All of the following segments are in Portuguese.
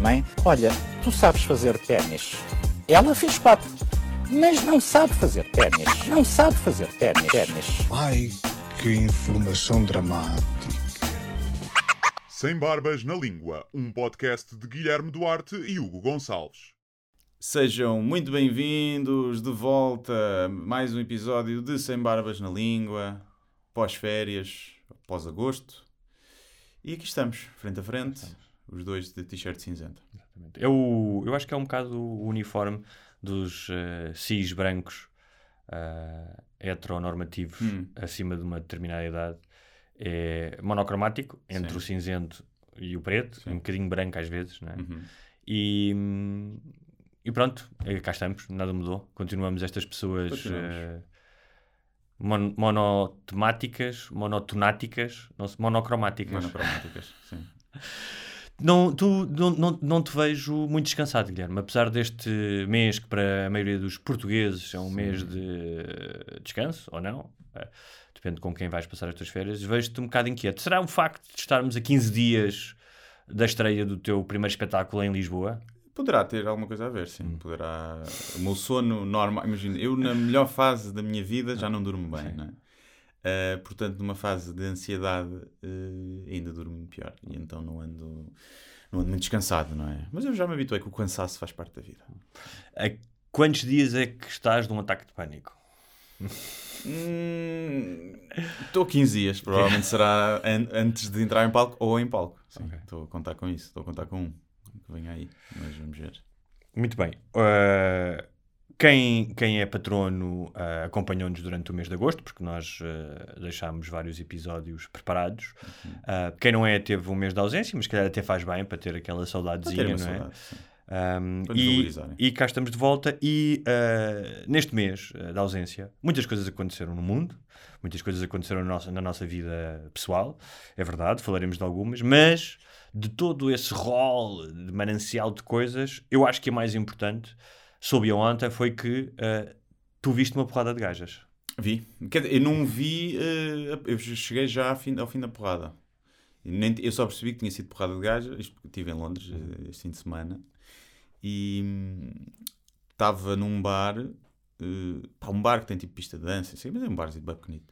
Mãe, olha, tu sabes fazer ténis. Ela fez quatro, mas não sabe fazer ténis. Não sabe fazer ténis. ténis. Ai, que informação dramática. Sem Barbas na Língua, um podcast de Guilherme Duarte e Hugo Gonçalves. Sejam muito bem-vindos de volta a mais um episódio de Sem Barbas na Língua, pós-férias, pós-agosto. E aqui estamos, frente a frente, os dois de t-shirt cinzento. É o, eu acho que é um bocado o uniforme dos eh, cis brancos eh, heteronormativos Hum. acima de uma determinada idade. É monocromático, entre Sim. o cinzento e o preto, Sim. um bocadinho branco às vezes, não é? Uhum. E, hum, e pronto, cá estamos, nada mudou. Continuamos estas pessoas Continuamos. eh, mon- monotemáticas, monotonáticas, não monocromáticas. Monocromáticas, sim. Não, tu, não, não, não te vejo muito descansado, Guilherme. Apesar deste mês, que para a maioria dos portugueses é um mês de descanso, ou não, eh, depende com quem vais passar as tuas férias, vejo-te um bocado inquieto. Será o facto de estarmos a 15 dias da estreia do teu primeiro espetáculo em Lisboa? Poderá ter alguma coisa a ver, sim. Poderá. O meu sono normal. Imagina, eu na melhor fase da minha vida já não durmo bem, não é? Ah, portanto, numa fase de ansiedade eh, ainda durmo pior. E então não ando, não ando muito descansado, não é? Mas eu já me habituei que o cansaço faz parte da vida. A quantos dias é que estás de um ataque de pânico? Hum, Estou 15 dias, provavelmente será an- antes de entrar em palco ou em palco. Sim, estou a contar com isso, estou a contar com um que venha aí, mas vamos ver. Muito bem. Uh, quem, quem é patrono uh, acompanhou-nos durante o mês de agosto, porque nós uh, deixámos vários episódios preparados. Uh, quem não é, teve um mês de ausência, mas se calhar até faz bem para ter aquela saudadezinha, não é? saudade, sim. Um, Para nos e, valorizarem. e cá estamos de volta. E uh, neste mês uh, da ausência, muitas coisas aconteceram no mundo, muitas coisas aconteceram na nossa, na nossa vida pessoal, é verdade, falaremos de algumas, mas de todo esse rol de manancial de coisas, eu acho que a mais importante, soube ontem, foi que uh, tu viste uma porrada de gajas. Vi. Eu não vi. eh, eu cheguei já ao fim, ao fim da porrada. Nem- eu só percebi que tinha sido porrada de gaja. Isto porque estive em Londres eh, este fim de semana. E hum, estava num bar. eh, pá, um bar que tem tipo pista de dança, assim, mas é um barzinho bem pequenito.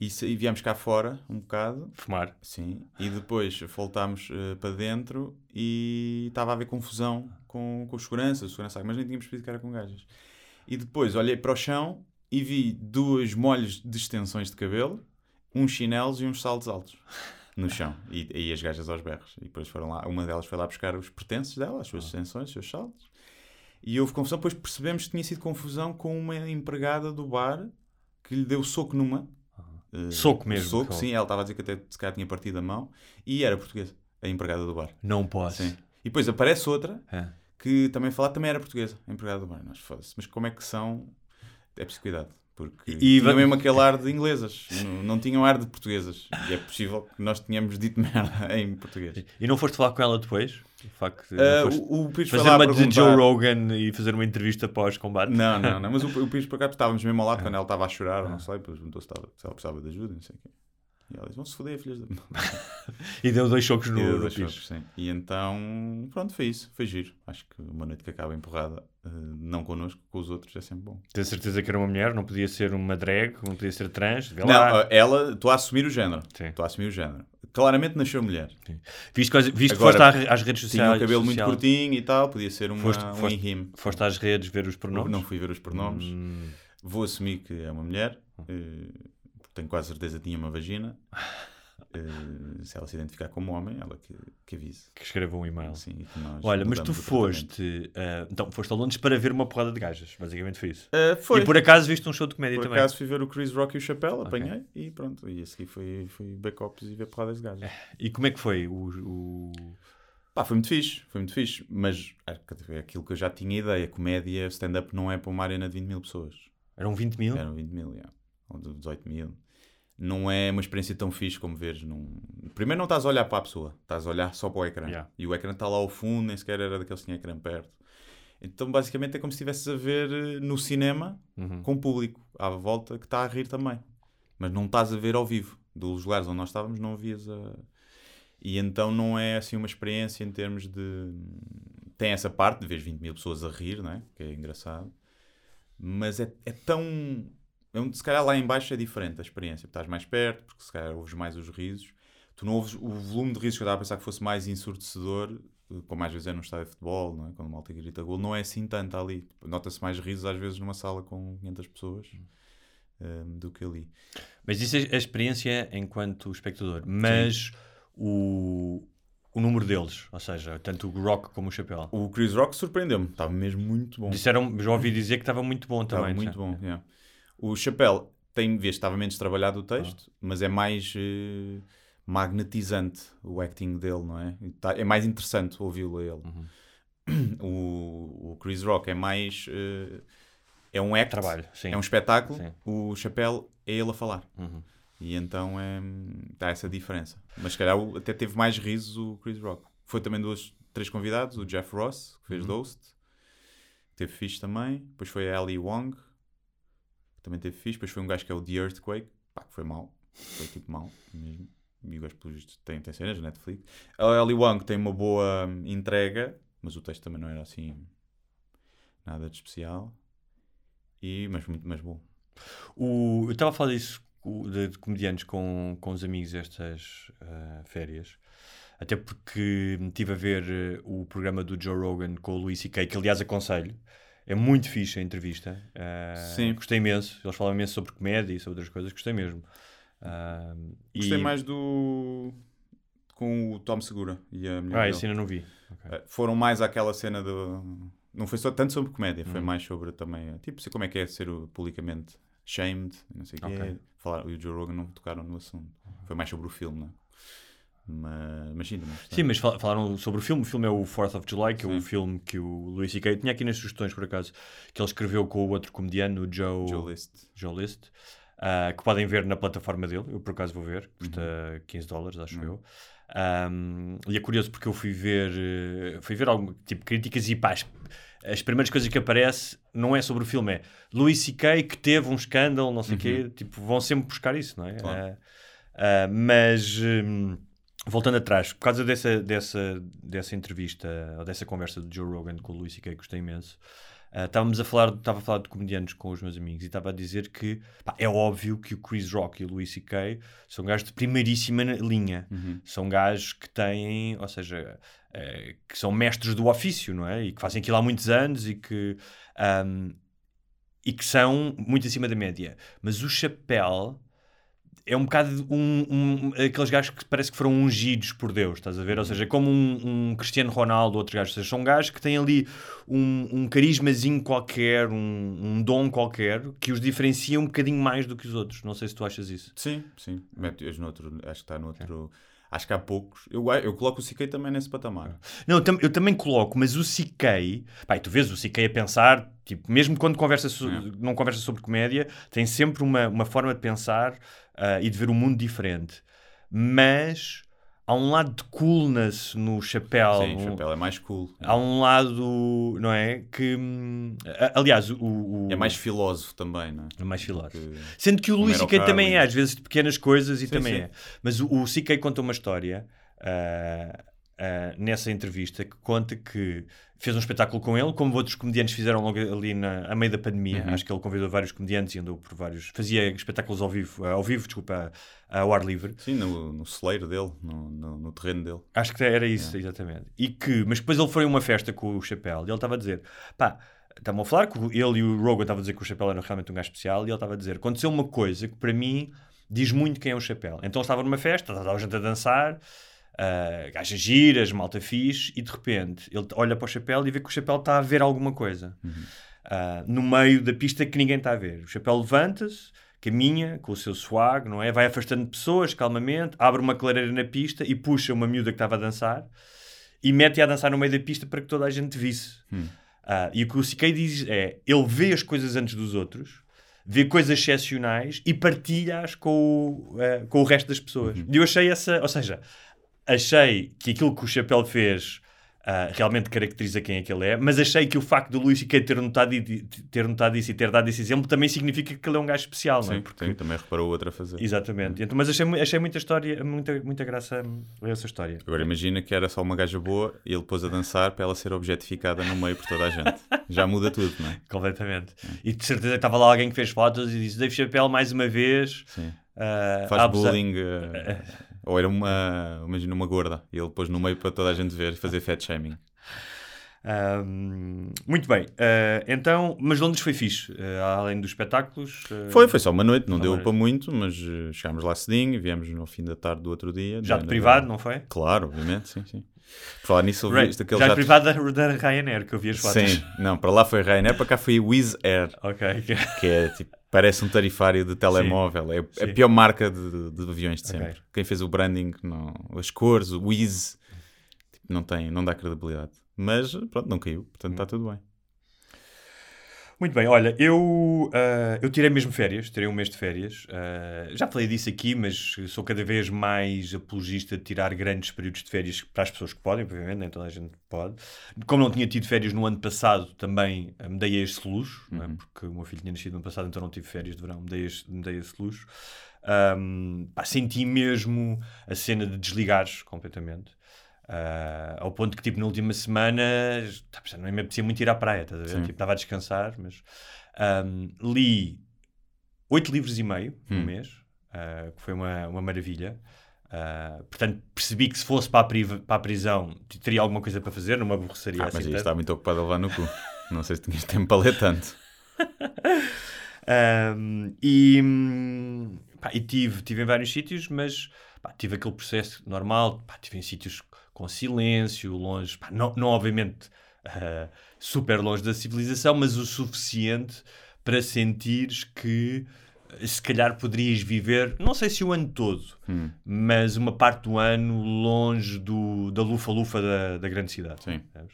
E, e viemos cá fora um bocado. Fumar. Sim. E depois voltámos eh, para dentro e estava a haver confusão com, com os seguranças, segurança, mas nem tínhamos percebido que era com gajas. E depois olhei para o chão e vi duas molhos de extensões de cabelo, uns chinelos e uns saltos altos no chão. E, e as gajas aos berros. E depois foram lá, uma delas foi lá buscar os pertences dela, as suas extensões, os seus saltos. E houve confusão. Depois percebemos que tinha sido confusão com uma empregada do bar que lhe deu soco numa. Eh, Soco mesmo, Soco, sim. Ela estava a dizer que até se calhar tinha partido a mão. E era portuguesa, a empregada do bar. Não posso. Sim. E depois aparece outra É. que também falar também era portuguesa, a empregada do bar. Nós foda-se. Mas como é que são? É preciso cuidado. Porque E tinham mesmo aquele ar de inglesas, não, não tinham ar de portuguesas. E é possível que nós tenhamos dito merda em português. E não foste falar com ela depois? O facto de Ah, foste o, o Pires fazer uma de perguntar- Joe Rogan e fazer uma entrevista pós-combate? Não, não, não. Mas o, o Pires por acaso estávamos mesmo ao lado quando ela estava a chorar, não sei, depois perguntou se, estava, se ela precisava de ajuda, não sei o quê. E ela disse: Vão se foder, filhas da. E deu dois chocos no, E deu dois chocos, sim. E então, pronto, foi isso. Foi giro. Acho que uma noite que acaba empurrada, não connosco, com os outros, é sempre bom. Tenho certeza que era uma mulher, não podia ser uma drag, não podia ser trans. Vê Não, lá. eh, ela, estou a assumir o género. Sim. Estou a assumir o género. Claramente nasceu mulher. Visto, que- visto que Agora, foste às redes Tinha sociais. o cabelo muito social- curtinho e tal, podia ser uma, Foste- um foste- enrime. Foste às redes ver os pronomes? Não fui ver os pronomes. Hum, Vou assumir que é uma mulher. eh, tenho quase certeza que tinha uma vagina. Eh, se ela se identificar como homem, ela que, que avise. que escreva um e-mail. Nós Olha, mas tu foste. ah, então, foste a Londres para ver uma porrada de gajas. Basicamente foi isso. Eh, foi. E por acaso viste um show de comédia Por também. acaso fui ver o Chris Rock e o Chapéu, apanhei e pronto. E a seguir fui, fui backups e ver porradas de gajos. E como é que foi o, o, Pá, foi muito fixe, foi muito fixe. Mas é aquilo que eu já tinha ideia: comédia, stand-up não é para uma arena de 20 mil pessoas. Eram 20 mil? Eram 20 mil, yeah. ou de 18 mil. Não é uma experiência tão fixe como veres num. Primeiro, não estás a olhar para a pessoa, estás a olhar só para o ecrã. Yeah. E o ecrã está lá ao fundo, nem sequer era daqueles que tinha ecrã perto. Então, basicamente, é como se estivesses a ver eh, no cinema Uhum. com o público à volta que está a rir também. Mas não estás a ver ao vivo. Dos lugares onde nós estávamos, não havias a. E então não é assim uma experiência em termos de. Tem essa parte de ver 20 mil pessoas a rir, não é? Que é engraçado. Mas é, é tão. É um- se calhar lá em baixo é diferente a experiência. Estás mais perto, porque se calhar ouves mais os risos. Tu não ouves o volume de risos que eu estava a pensar que fosse mais ensurdecedor, como às vezes é num estádio de futebol, não é? quando o malta grita gol, não é assim tanto ali. Nota-se mais risos às vezes numa sala com 500 pessoas eh, do que ali. Mas isso é a experiência enquanto espectador. Mas o, o número deles, ou seja, tanto o Rock como o Chapéu. O Chris Rock surpreendeu-me, estava mesmo muito bom. Disseram, já ouvi dizer que estava muito bom Estava também. muito não bom. sei. yeah. O Chapéu tem, vês, estava menos trabalhado o texto, mas é mais eh, magnetizante o acting dele, não é? Tá- é mais interessante ouvi-lo a ele. O, o Chris Rock é mais. eh, é um act, Trabalho, é um espetáculo. Sim. O Chapéu é ele a falar. Uhum. E então é, está essa diferença. Mas se calhar até teve mais risos o Chris Rock. Foi também dois, três convidados: o Jeff Ross, que Uhum. fez Ghost, teve fixe também. Depois foi a Ali Wong, que também teve fixe. Depois foi um gajo que é o The Earthquake, pá, que foi mau. Foi tipo mau mesmo. E o gajo, pelos vistos, tem, tem cenas na Netflix. A Ali Wong tem uma boa hum, entrega, mas o texto também não era assim nada de especial. E, mas muito mais bom. O- eu estava a falar disso de, de comediantes com, com os amigos estas ah, férias. Até porque estive a ver eh, o programa do Joe Rogan com o Luís C.K., que aliás aconselho. É muito fixe a entrevista. Ah, Sim. Gostei imenso. Eles falam imenso sobre comédia e sobre outras coisas. Gostei mesmo. Ah, Gostei e- mais do. com o Tom Segura e a mulher Ah, isso ainda não vi. Ok. Eh, Foram mais àquela cena do. Não foi só tanto sobre comédia, Hum. foi mais sobre também. Tipo, como é que é ser publicamente shamed, não sei o quê. Ok. Falar, e o Joe Rogan não tocaram no assunto. Foi mais sobre o filme, não é? Mas, mas sim, gostei. Sim, mas fal- falaram sobre o filme. O filme é o 4th of July, que é o Sim. filme que o Luís C.K. tinha aqui nas sugestões, por acaso, que ele escreveu com o outro comediano, o Joe, Joe List. Joe List, ah, que podem ver na plataforma dele. Eu, por acaso, vou ver. Custa Uhum. 15 dólares, acho eu. Ahm, e é curioso porque eu fui ver, eh, fui ver algum tipo críticas e pá, as, as primeiras coisas que aparece não é sobre o filme, é Louis C.K. que teve um escândalo, não sei o quê. Tipo, vão sempre buscar isso, não é? Uhum. Claro. Ah, ah, mas hum, voltando atrás, por causa dessa, dessa, dessa entrevista ou dessa conversa do Joe Rogan com o Louis C.K. que gostei imenso, ah, estávamos a falar, estava a falar de comediantes com os meus amigos e estava a dizer que pá, é óbvio que o Chris Rock e o Louis C.K. são gajos de primeiríssima linha. Uhum. São gajos que têm, ou seja, eh, que são mestres do ofício, não é? E que fazem aquilo há muitos anos e que, ahm, e que são muito acima da média. Mas o Chapéu é um bocado um, um- aqueles gajos que parece que foram ungidos por Deus, estás a ver? Ou seja, como um, um Cristiano Ronaldo, outros gajos. Ou seja, são gajos que têm ali um, um carismazinho qualquer, um, dom qualquer, que os diferencia um bocadinho mais do que os outros. Não sei se tu achas isso. Sim, sim. Mete-os noutro, acho que está noutro. Acho que há poucos. Eu, eu coloco o CK também nesse patamar. Não, eu, eu também coloco, mas o CK, pá, e tu vês o CK a pensar, tipo, mesmo quando conversa so- É. não conversa sobre comédia, tem sempre uma, uma forma de pensar ah, e de ver o mundo diferente. Mas há um lado de coolness no chapéu. Sim, o um- chapéu é mais cool. Há um lado, não é? Que. hum, Aliás, o. o- É mais filósofo também, não é? é mais filósofo. Que- Sendo que o Como Luís o C.K. também é, às vezes, de pequenas coisas e Sim, também sim. é. Mas o, o C.K. conta uma história ah, ah, nessa entrevista que conta que fez um espetáculo com ele, como outros comediantes fizeram logo ali na, a meio da pandemia. Uhum. Acho que ele convidou vários comediantes e andou por vários. Fazia espetáculos ao vivo, ah, ao vivo, desculpa, ao ar livre. Sim, no, no celeiro dele, no, no, no terreno dele. Acho que era isso, exatamente. E que, mas depois ele foi a uma festa com o Chapéu e ele estava a dizer: pá, estavam a falar que ele e o Rogan estavam a dizer que o Chapéu era realmente um gajo especial e ele estava a dizer: aconteceu uma coisa que para mim diz muito quem é o Chapéu. Então ele estava numa festa, estava a gente a dançar, uh, gajas giras, malta fixe, e de repente ele olha para o Chapéu e vê que o Chapéu está a ver alguma coisa uh, no meio da pista que ninguém está a ver. O Chapéu levanta-se. Caminha com o seu swag, não é? Vai afastando pessoas calmamente, abre uma clareira na pista e puxa uma miúda que estava a dançar e mete-a a dançar no meio da pista para que toda a gente visse. Hum. Ah, e o que o CK diz é: ele vê as coisas antes dos outros, vê coisas excepcionais e partilha-as com, o, eh, com o resto das pessoas. Uhum. E eu achei essa, ou seja, achei que aquilo que o Chapéu fez. ah, realmente caracteriza quem é que ele é, mas achei que o facto do Luís ter notado, e- ter notado isso e ter dado esse exemplo também significa que ele é um gajo especial, não é? Sim, porque também reparou outra a fazer. Exatamente. Então, mas achei, achei muita história, muita, muita graça a essa história. Agora imagina que era só uma gaja boa e ele pôs a dançar para ela ser objetificada no meio por toda a gente. Já muda tudo, não é? Completamente. E de certeza que estava lá alguém que fez fotos e disse Dave Chappelle mais uma vez. Sim. ah, Faz abusar- bullying. eh, ou era uma, imagina uma gorda e ele pôs no meio para toda a gente ver e fazer fat shaming. Ahm, muito bem. Ah, então, mas Londres foi fixe. Ah, além dos espetáculos. ah, Foi, foi só uma noite, não Só deu para muito, mas chegámos lá cedinho, viemos no fim da tarde do outro dia. Já de privado, não foi? Claro, obviamente, sim, sim. Por falar nisso, ouvi aquele já de jato- privado da, da Ryanair, que eu vi as fotos. Sim, não, para lá foi Ryanair, para cá foi Wizz Air, ok. que é tipo, parece um tarifário de telemóvel, é a Sim. pior marca de, de aviões de sempre. Quem fez o branding, não, as cores, o Wizz, tipo, não tem, não dá credibilidade. Mas pronto, não caiu, portanto Hum. está tudo bem. Muito bem, olha, eu, ah, eu tirei mesmo férias, tirei um mês de férias. Ah, já falei disso aqui, mas sou cada vez mais apologista de tirar grandes períodos de férias para as pessoas que podem, obviamente, nem toda a gente pode. Como não tinha tido férias no ano passado, também ah, me dei a esse luxo, é? porque o meu filho tinha nascido no ano passado, então não tive férias de verão, me dei, esse- me dei esse luxo. Ahm, pá, senti mesmo a cena de desligares completamente. Ah, ao ponto que, tipo, na última semana tá, não me apetecia muito ir à praia, estás a ver? Tipo, estava a descansar, mas ahm, li oito livros e meio no Hum. mês, ah, que foi uma, uma maravilha. Ah, portanto, percebi que se fosse para a, para a prisão teria alguma coisa para fazer, não me aborreceria Ah, assim mas aí está muito ocupado a levar no cu. Não sei se tinhas tempo para ler tanto. Ahm, e, pá, e tive, tive em vários sítios, mas pá, tive aquele processo normal, pá, tive em sítios com silêncio, longe, pá, não, não obviamente ah, super longe da civilização, mas o suficiente para sentires que eh, se calhar poderias viver, não sei se o ano todo, Hum, mas uma parte do ano longe do, da lufa-lufa da, da grande cidade. sim. sabes?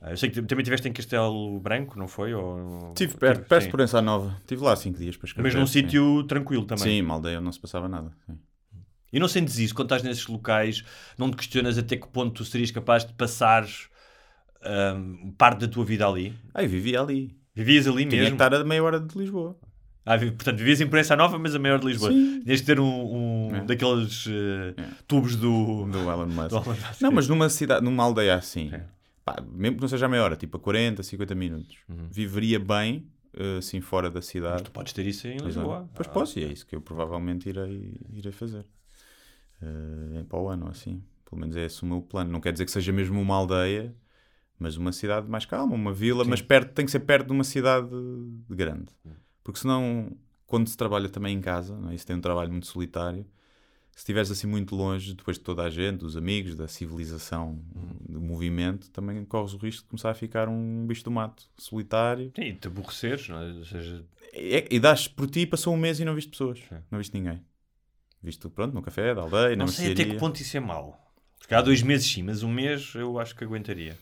Ah, eu sei que também estiveste em Castelo Branco, não foi? Ou... Estive perto, Tive- perto sim. de Proença Nova. Estive lá cinco dias para escrever. Mas num sítio tranquilo também. Sim, uma aldeia não se passava nada. sim. E não sentes isso, quando estás nesses locais, não te questionas até que ponto tu serias capaz de passar hum, parte da tua vida ali? Ah, eu vivia ali. Vivias ali Tinha que mesmo? estar a meia hora de Lisboa. Ah, portanto, vivias em Proença Nova, mas a maior de Lisboa. Sim. Tinhas de ter um, um É. daqueles eh, É. tubos do... Do Elon Musk. do Elon Musk. Não, mas numa cidade, numa aldeia assim, É. pá, mesmo que não seja a meia hora, tipo a 40, 50 minutos, Uhum. viveria bem, eh, assim, fora da cidade. Tu podes ter isso em. Lisboa. Pois Ah, posso, e é isso que eu provavelmente irei, irei fazer. Eh, para o ano, assim. Pelo menos é esse o meu plano. Não quer dizer que seja mesmo uma aldeia, mas uma cidade mais calma, uma vila, Sim. mas perto, tem que ser perto de uma cidade grande. Hum. Porque senão, quando se trabalha também em casa, não é? isso tem um trabalho muito solitário, se estiveres assim muito longe, depois de toda a gente, dos amigos, da civilização, Hum. do movimento, também corres o risco de começar a ficar um bicho do mato solitário. Sim, e te aborreceres, não é? Ou seja, É- e dás por ti, passou um mês e não viste pessoas, não viste ninguém. Viste, pronto, no café, da aldeia, na não sei até que mercearia. ponto isso é mau. Porque há dois meses sim, mas um mês eu acho que aguentaria.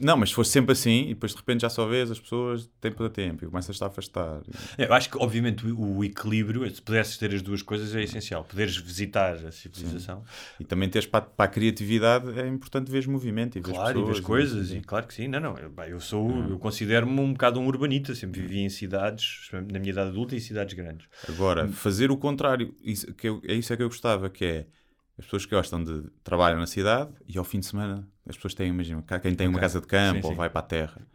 Não, mas se fosse sempre assim, e depois de repente já só vês as pessoas tempo a tempo e começas a afastar. Eu acho que, obviamente, o, o equilíbrio, se pudesses ter as duas coisas, é essencial. Poderes visitar a civilização, E também teres para, para a criatividade é importante ver movimento e ver claro, e ver pessoas. as coisas, e- claro que sim. Não, não, eu, eu sou, Hum. eu considero-me um bocado um urbanita, sempre vivi em cidades, na minha idade adulta, em cidades grandes. Agora, fazer o contrário, isso, que eu- é isso é que eu gostava, que é as pessoas que gostam de trabalham na cidade e ao fim de semana as pessoas têm, imagina, quem tem uma casa de campo Sim, ou vai para a terra,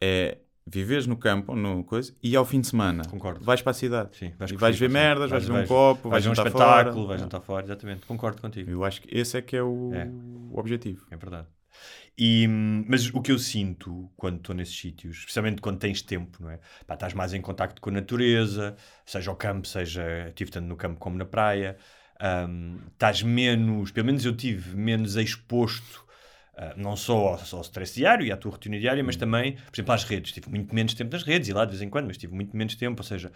é viveres no campo, no coisa, e ao fim de semana Concordo. vais para a cidade. Sim, curtir, vais ver sim. merdas, vais, ver um vais- copo, vais vais ver um jantar espetáculo, fora. vais jantar fora, exatamente. Concordo contigo. Eu acho que esse é que é o, É. o objetivo. É verdade. E, mas o que eu sinto quando estou nesses sítios, especialmente quando tens tempo, não é? Pá, estás mais em contacto com a natureza, seja ao campo, seja estive tanto no campo como na praia, hum, estás menos, pelo menos eu tive menos exposto. ah, não só ao, ao stress diário e à tua rotina diária, mas também, por exemplo, às redes. Tive muito menos tempo nas redes e lá de vez em quando, mas tive muito menos tempo. Ou seja,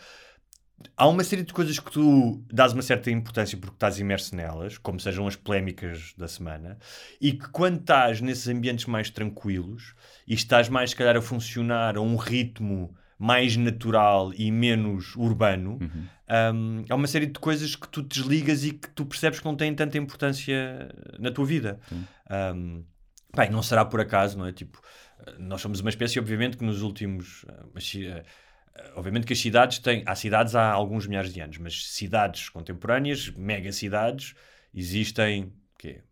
há uma série de coisas que tu dás uma certa importância porque estás imerso nelas, como sejam as polémicas da semana, e que quando estás nesses ambientes mais tranquilos e estás mais, se calhar, a funcionar a um ritmo mais natural e menos urbano, um, há uma série de coisas que tu desligas e que tu percebes que não têm tanta importância na tua vida. Um, bem, não será por acaso, não é? Tipo, nós somos uma espécie, obviamente, que nos últimos. uh, mas, uh, Obviamente que as cidades têm. Há cidades há alguns milhares de anos, mas cidades contemporâneas, mega cidades, existem. Quê?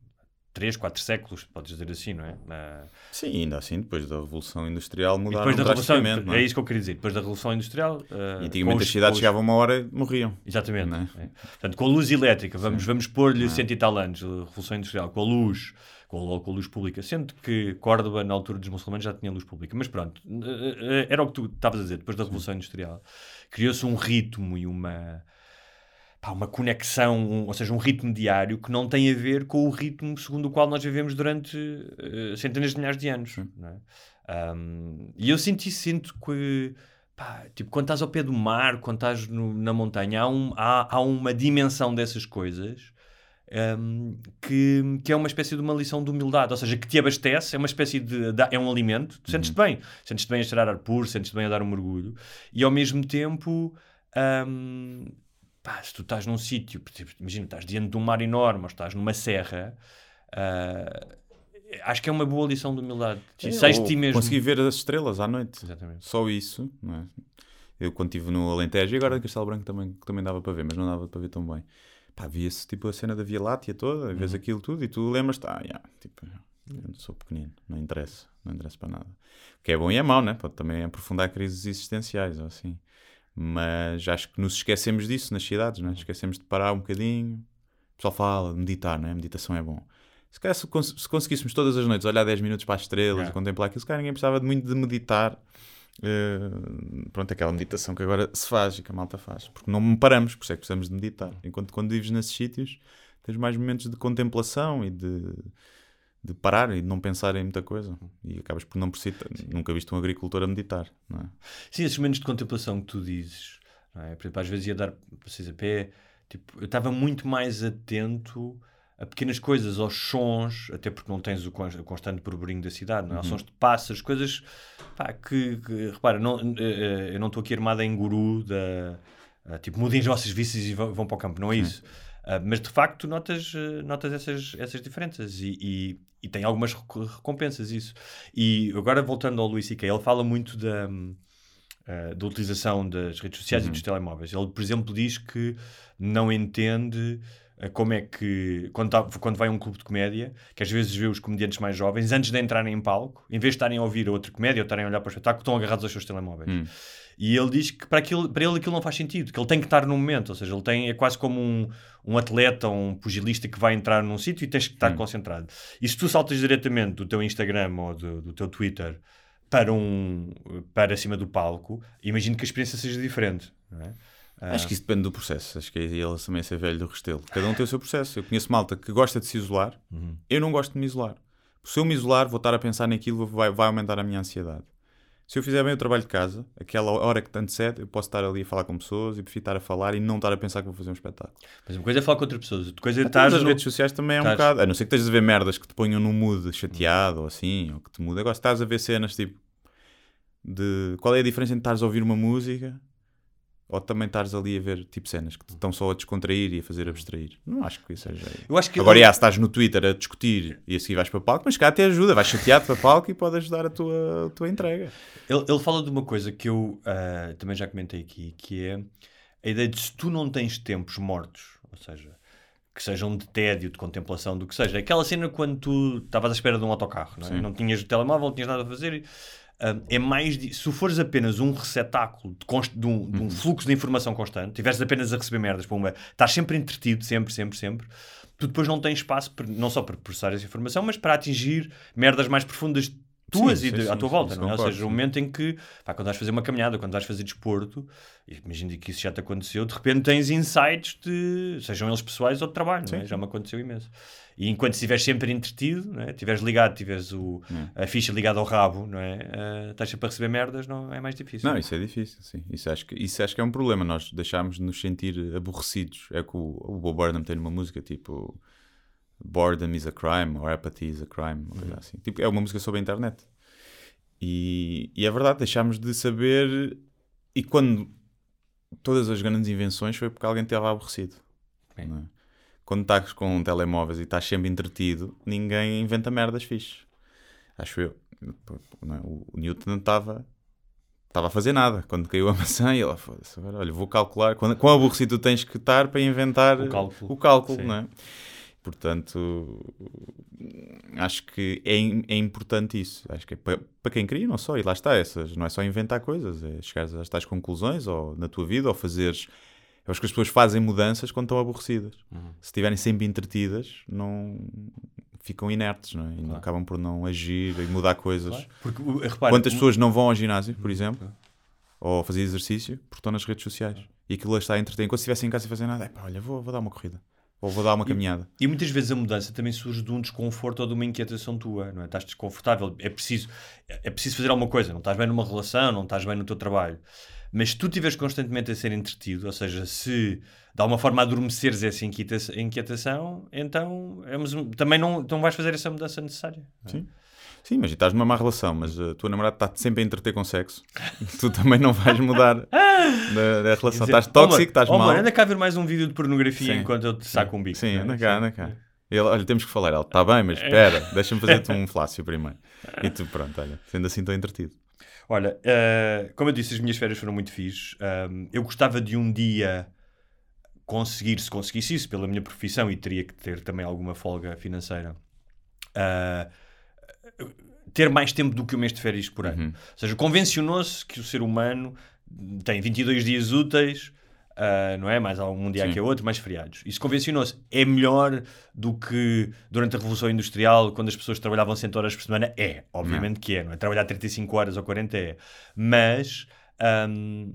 3, 4 séculos, podes dizer assim, não é? Uh, Sim, ainda assim, depois da Revolução Industrial mudaram depois da Revolução. não É isso que eu queria dizer. Depois da Revolução Industrial. uh, E antigamente os- as cidades os- chegavam uma hora e morriam. Exatamente. É? é. Portanto, com a luz elétrica, vamos, vamos pôr-lhe Ah. cento e tal anos, a Revolução Industrial, com a luz, com a, com a luz pública, sendo que Córdoba, na altura dos muçulmanos, já tinha luz pública. Mas pronto, eh, eh, era o que tu estavas a dizer, depois da Revolução Industrial, criou-se um ritmo e uma. Pá, uma conexão, um- ou seja, um ritmo diário que não tem a ver com o ritmo segundo o qual nós vivemos durante eh, centenas de milhares de anos. é? Um, e eu senti, sinto que pá, tipo, quando estás ao pé do mar, quando estás no- na montanha, há, um- há- há uma dimensão dessas coisas um, que, que é uma espécie de uma lição de humildade, ou seja, que te abastece, é uma espécie de, de- é um alimento, tu sentes-te bem, sentes-te bem a cheirar ar puro, sentes-te bem a dar um mergulho, e ao mesmo tempo, um, pá, se tu estás num sítio, imagina, estás diante de um mar enorme, ou estás numa serra, ah, acho que é uma boa lição de humildade. E sais de ti mesmo. Consegui ver as estrelas à noite. Exatamente. Só isso, não é? Eu quando estive no Alentejo, e agora em Castelo Branco também, também dava para ver, mas não dava para ver tão bem. Pá, via-se tipo a cena da Via Láctea toda, vês aquilo tudo e tu lembras-te, ah, yeah, tipo, eu sou pequenino, não interessa, não interessa para nada. O que é bom e é mau, né? Pode também aprofundar crises existenciais ou assim. Mas acho que nos esquecemos disso nas cidades, né? Esquecemos de parar um bocadinho. O pessoal fala de meditar, né? Meditação é bom. Se, calhar, se, cons- se conseguíssemos todas as noites olhar 10 minutos para as estrelas e contemplar aquilo, se calhar ninguém precisava muito de meditar. Eh, pronto, aquela meditação que agora se faz e que a malta faz. Porque não paramos, por isso é que precisamos de meditar. Enquanto quando vives nesses sítios, tens mais momentos de contemplação e de, de parar e de não pensar em muita coisa. E acabas por não precisar. Nunca viste um agricultor a meditar, não é? Sim, esses momentos de contemplação que tu dizes, é? Por exemplo, às vezes ia dar vocês a pé, tipo, eu estava muito mais atento a pequenas coisas, aos sons, até porque não tens o con- o constante burburinho da cidade, não é? Uhum. sons de pássaros, coisas pá, que, que, repara, não, eh, eh, eu não estou aqui armado em guru da ah, tipo, mudem os vossos vícios e vão, vão para o campo, não é isso. Ah, mas de facto notas, eh, notas essas, essas diferenças e, e, e tem algumas reco- recompensas isso. E agora voltando ao Luís C.K., ele fala muito da, hum, ah, da utilização das redes sociais e dos telemóveis. Ele, por exemplo, diz que não entende ah, como é que, quando, tá- quando vai a um clube de comédia, que às vezes vê os comediantes mais jovens, antes de entrarem em palco, em vez de estarem a ouvir outra comédia ou estarem a olhar para o espetáculo, estão agarrados aos seus telemóveis. Hum. E ele diz que para, aquilo, para ele aquilo não faz sentido, que ele tem que estar no momento, ou seja, ele tem, é quase como um, um atleta, um pugilista que vai entrar num sítio e tens que estar concentrado. E se tu saltas diretamente do teu Instagram ou do, do teu Twitter para, um, para cima do palco, imagino que a experiência seja diferente. Não é? Ah, Acho que isso depende do processo. Acho que é ele também ser velho do restelo. Cada um tem o seu processo. Eu conheço malta que gosta de se isolar. Uhum. Eu não gosto de me isolar. Se eu me isolar, vou estar a pensar naquilo, vai, vai aumentar a minha ansiedade. Se eu fizer bem o trabalho de casa, aquela hora que tanto cede, eu posso estar ali a falar com pessoas e prefiro estar a falar e não estar a pensar que vou fazer um espetáculo. Mas uma coisa é falar com outras pessoas, outra coisa é estar nas no... redes sociais também é um bocado. A não ser que estejas a ver merdas que te ponham num mood chateado ou assim, ou que te muda. Agora, se estás a ver cenas tipo. De qual é a diferença entre estares a ouvir uma música ou também estares ali a ver tipo cenas que te estão só a descontrair e a fazer abstrair? Não acho que isso seja. Eu acho que Agora, ele- já, se estás no Twitter a discutir e a seguir vais para palco, mas cá até ajuda, vais chateado para palco e pode ajudar a tua, a tua entrega. Ele, ele fala de uma coisa que eu ah, também já comentei aqui, que é a ideia de se tu não tens tempos mortos, ou seja, que sejam de tédio, de contemplação, do que seja. Aquela cena quando tu estavas à espera de um autocarro, não, é? Não tinhas o telemóvel, não tinhas nada a fazer. e, é mais. Se fores apenas um receptáculo de, const- de um, de um fluxo de informação constante, tiveres apenas a receber merdas, pumba, estás sempre entretido, sempre, sempre, sempre. Tu depois não tens espaço, não só para processar essa informação, mas para atingir merdas mais profundas tuas Sim, e sim, de- à sim, tua sim, volta, não é? Ou seja, o momento em que, pá, quando vais fazer uma caminhada, quando vais fazer desporto, imagino que isso já te aconteceu, de repente tens insights de, sejam eles pessoais ou de trabalho, não é? Já me aconteceu imenso. E enquanto estiveres sempre entretido, não é? estiveres ligado, tiveres o, a ficha ligada ao rabo, não é? Ah, estás sempre a receber merdas, não é mais difícil. Não, isso é difícil, sim. Isso acho que, isso acho que é um problema. Nós deixámos de nos sentir aborrecidos. É que o, o Bob Burnham tem uma música tipo Boredom is a crime ou Apathy is a crime, uma coisa assim. Tipo, é uma música sobre a internet. E, e é verdade, deixámos de saber. E quando todas as grandes invenções foi porque alguém estava aborrecido. É? Quando estás com telemóveis e estás sempre entretido, ninguém inventa merdas fixe. Acho eu. É? O Newton não estava estava a fazer nada. Quando caiu a maçã, e ele, foda-se, agora, olha, vou calcular. Quando, quão aborrecido tens que estar para inventar O cálculo. o cálculo, não é? Portanto, acho que é, é importante isso. Acho que é para, para quem cria, não só. E lá está, essas, não é só inventar coisas, é chegar às tais conclusões ou na tua vida, ou fazeres. Eu acho que as pessoas fazem mudanças quando estão aborrecidas. Uhum. Se estiverem sempre entretidas, não ficam inertes, não é? E não Claro. acabam por não agir e mudar coisas. Claro. Porque, repara, Quantas o- pessoas não vão ao ginásio, por exemplo, ou fazer exercício, porque estão nas redes sociais e aquilo está a entreter. Enquanto se estivessem em casa sem fazer nada, é pá, olha, vou, vou dar uma corrida ou vou dar uma caminhada. E muitas vezes a mudança também surge de um desconforto ou de uma inquietação tua, não é? Estás desconfortável, é preciso, é preciso fazer alguma coisa, não estás bem numa relação, não estás bem no teu trabalho. Mas se tu estiveres constantemente a ser entretido, ou seja, se de alguma forma adormeceres essa inquieta- inquietação, então é, mas também não, não vais fazer essa mudança necessária. não é? Sim. Mas estás numa má relação, mas a tua namorada está sempre a entreter com sexo. tu também não vais mudar da, da relação. Dizer, estás "Oh, tóxico, estás oh, mal. amor, anda cá a ver mais um vídeo de pornografia Sim. enquanto eu te saco um bico. Sim, não é? anda cá, anda cá. Ele, olha, temos que falar. Ela, está bem, mas espera, deixa-me fazer-te um flácio primeiro. E tu, pronto, olha, sendo assim estou entretido. Olha, eh, como eu disse, as minhas férias foram muito fixes. Ahm, eu gostava de um dia conseguir, se conseguisse isso, pela minha profissão, e teria que ter também alguma folga financeira, ah, ter mais tempo do que um mês de férias por ano. Ou seja, convencionou-se que o ser humano tem 22 dias úteis, ah, não é? Mais um dia Sim. que é outro, mais feriados. Isso convencionou-se. É melhor do que durante a Revolução Industrial, quando as pessoas trabalhavam 100 horas por semana? É, obviamente que é, não é? Trabalhar 35 horas ou 40 é. Mas ahm,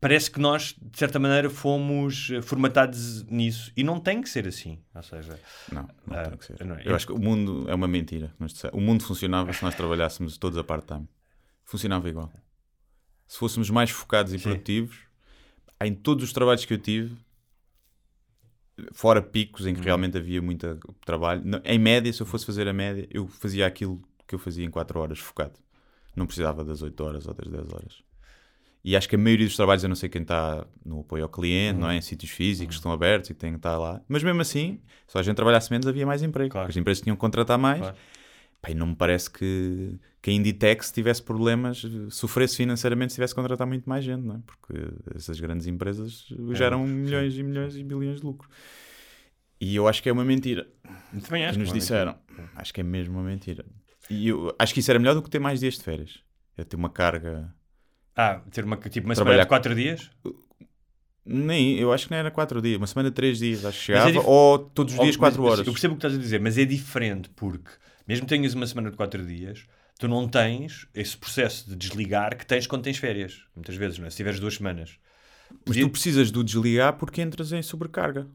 parece que nós, de certa maneira, fomos eh, formatados nisso. E não tem que ser assim. Ou seja, Não, não Ah, tem que ser. é? Eu acho que o mundo é uma mentira. O mundo funcionava se nós trabalhássemos todos a part-time. Funcionava igual. Se fôssemos mais focados e Sim. produtivos, em todos os trabalhos que eu tive, fora picos Uhum. em que realmente havia muito trabalho, em média, se eu fosse fazer a média, eu fazia aquilo que eu fazia em 4 horas focado. Não precisava das 8 horas ou das 10 horas. E acho que a maioria dos trabalhos, eu não sei quem está no apoio ao cliente, não é? Uhum. Em sítios físicos, que estão abertos e que têm que estar lá. Mas mesmo assim, se a gente trabalhasse menos, havia mais emprego. Claro. As empresas tinham que contratar mais. Claro. Não me parece que, que a Inditex tivesse problemas, sofresse financeiramente se tivesse que contratar muito mais gente, não é? Porque essas grandes empresas eh, geram sim. milhões e milhões e bilhões de lucro. E eu acho que é uma mentira também acho que nos é? disseram. Acho que é mesmo uma mentira. E eu acho que isso era melhor do que ter mais dias de férias. É ter uma carga. Ah, ter uma, tipo uma semana Trabalhar- de 4 dias? Nem, eu acho que não era 4 dias, uma semana de 3 dias, acho que Mas é chegava, dif- ou todos os dias mas- 4 mas horas. Eu percebo o que estás a dizer, mas é diferente porque, mesmo que tenhas uma semana de 4 dias, tu não tens esse processo de desligar que tens quando tens férias. Muitas vezes, não é? Se tiveres duas semanas. Mas Podia- tu precisas do desligar porque entras em sobrecarga.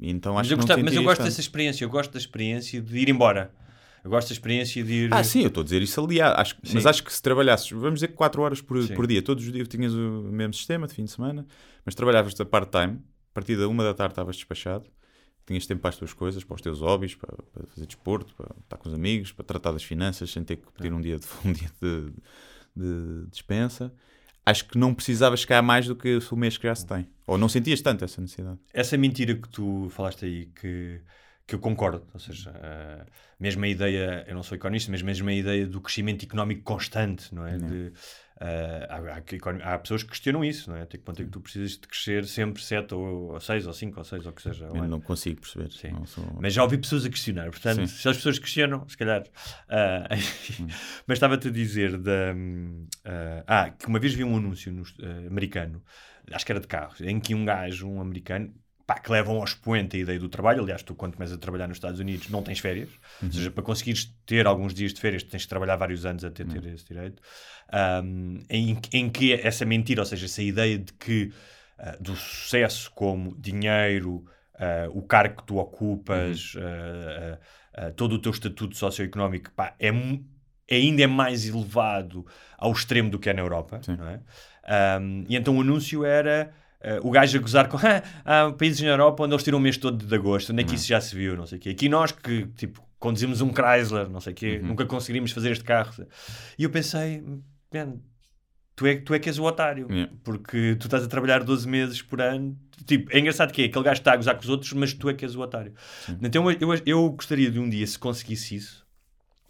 E Então Mas acho eu, que não gostava- mas eu gosto tanto. dessa experiência, eu gosto da experiência de ir embora. Eu gosto da experiência de ir. Ah, sim, eu estou a dizer isso aliado. Acho, Sim. mas acho que se trabalhasses, vamos dizer 4 horas por, Sim. por dia, todos os dias tinhas o mesmo sistema de fim de semana, mas trabalhavas a part-time, a partir da uma da tarde estavas despachado, tinhas tempo para as tuas coisas, para os teus hobbies, para, para fazer desporto, para estar com os amigos, para tratar das finanças, sem ter que pedir um dia de, um dia de, de dispensa. Acho que não precisavas chegar mais do que o mês que já se tem. Ou não sentias tanto essa necessidade. Essa mentira que tu falaste aí, que, que eu concordo, ou seja, a mesma ideia, eu não sou economista, mas mesmo a ideia do crescimento económico constante, não é? De, ah, há, há há pessoas que questionam isso, não é? Até que ponto é que tu precisas de crescer sempre 7 ou 6 ou 5 ou 6 ou o que seja. Eu não consigo perceber. Sim. Não sou- Mas já ouvi pessoas a questionar, portanto, Sim. se as pessoas questionam, se calhar. ah, mas estava-te a dizer da. ah, que uma vez vi um anúncio no, americano, acho que era de carros, em que um gajo, um americano, pá, que levam ao expoente a ideia do trabalho. Aliás, tu, quando começas a trabalhar nos Estados Unidos, não tens férias. Uhum. Ou seja, para conseguires ter alguns dias de férias, tens de trabalhar vários anos até ter Uhum. esse direito. Um, em, em que essa mentira, ou seja, essa ideia de que ah, do sucesso como dinheiro, ah, o cargo que tu ocupas, Uhum. ah, todo o teu estatuto socioeconómico, pá, é, ainda é mais elevado ao extremo do que é na Europa. É? Um, e então o anúncio era uh, o gajo a gozar com "Ah, há países na Europa onde eles tiram o mês todo de agosto, onde é que isso já se viu, não sei o quê. Aqui nós que tipo, conduzimos um Chrysler, não sei o quê, nunca conseguiríamos fazer este carro. E eu pensei, man, tu é, tu é que és o otário, Yeah. porque tu estás a trabalhar 12 meses por ano. Tipo, é engraçado que é, aquele gajo está a gozar com os outros, mas tu é que és o otário. Então eu, eu, eu gostaria de um dia, se conseguisse isso,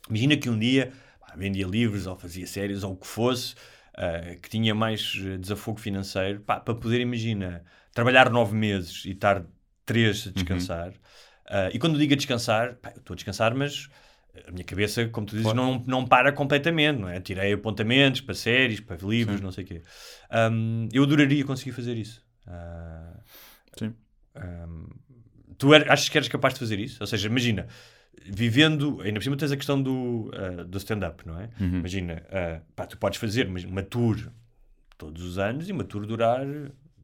imagina que um dia vendia livros ou fazia séries ou o que fosse, ah, que tinha mais eh, desafogo financeiro, pá, para poder, imagina, trabalhar nove meses e estar três a descansar. Ah, e quando digo a descansar, pá, estou a descansar, mas a minha cabeça, como tu dizes, não, não para completamente, não é? Tirei apontamentos para séries, para livros, não sei o quê. Ahm, eu adoraria conseguir fazer isso. Ah, Sim. ahm, tu er- achas que eres capaz de fazer isso? Ou seja, imagina, vivendo, ainda por cima tens a questão do, ah, do stand-up, não é? Imagina, ah, pá, tu podes fazer mas uma tour todos os anos e uma tour durar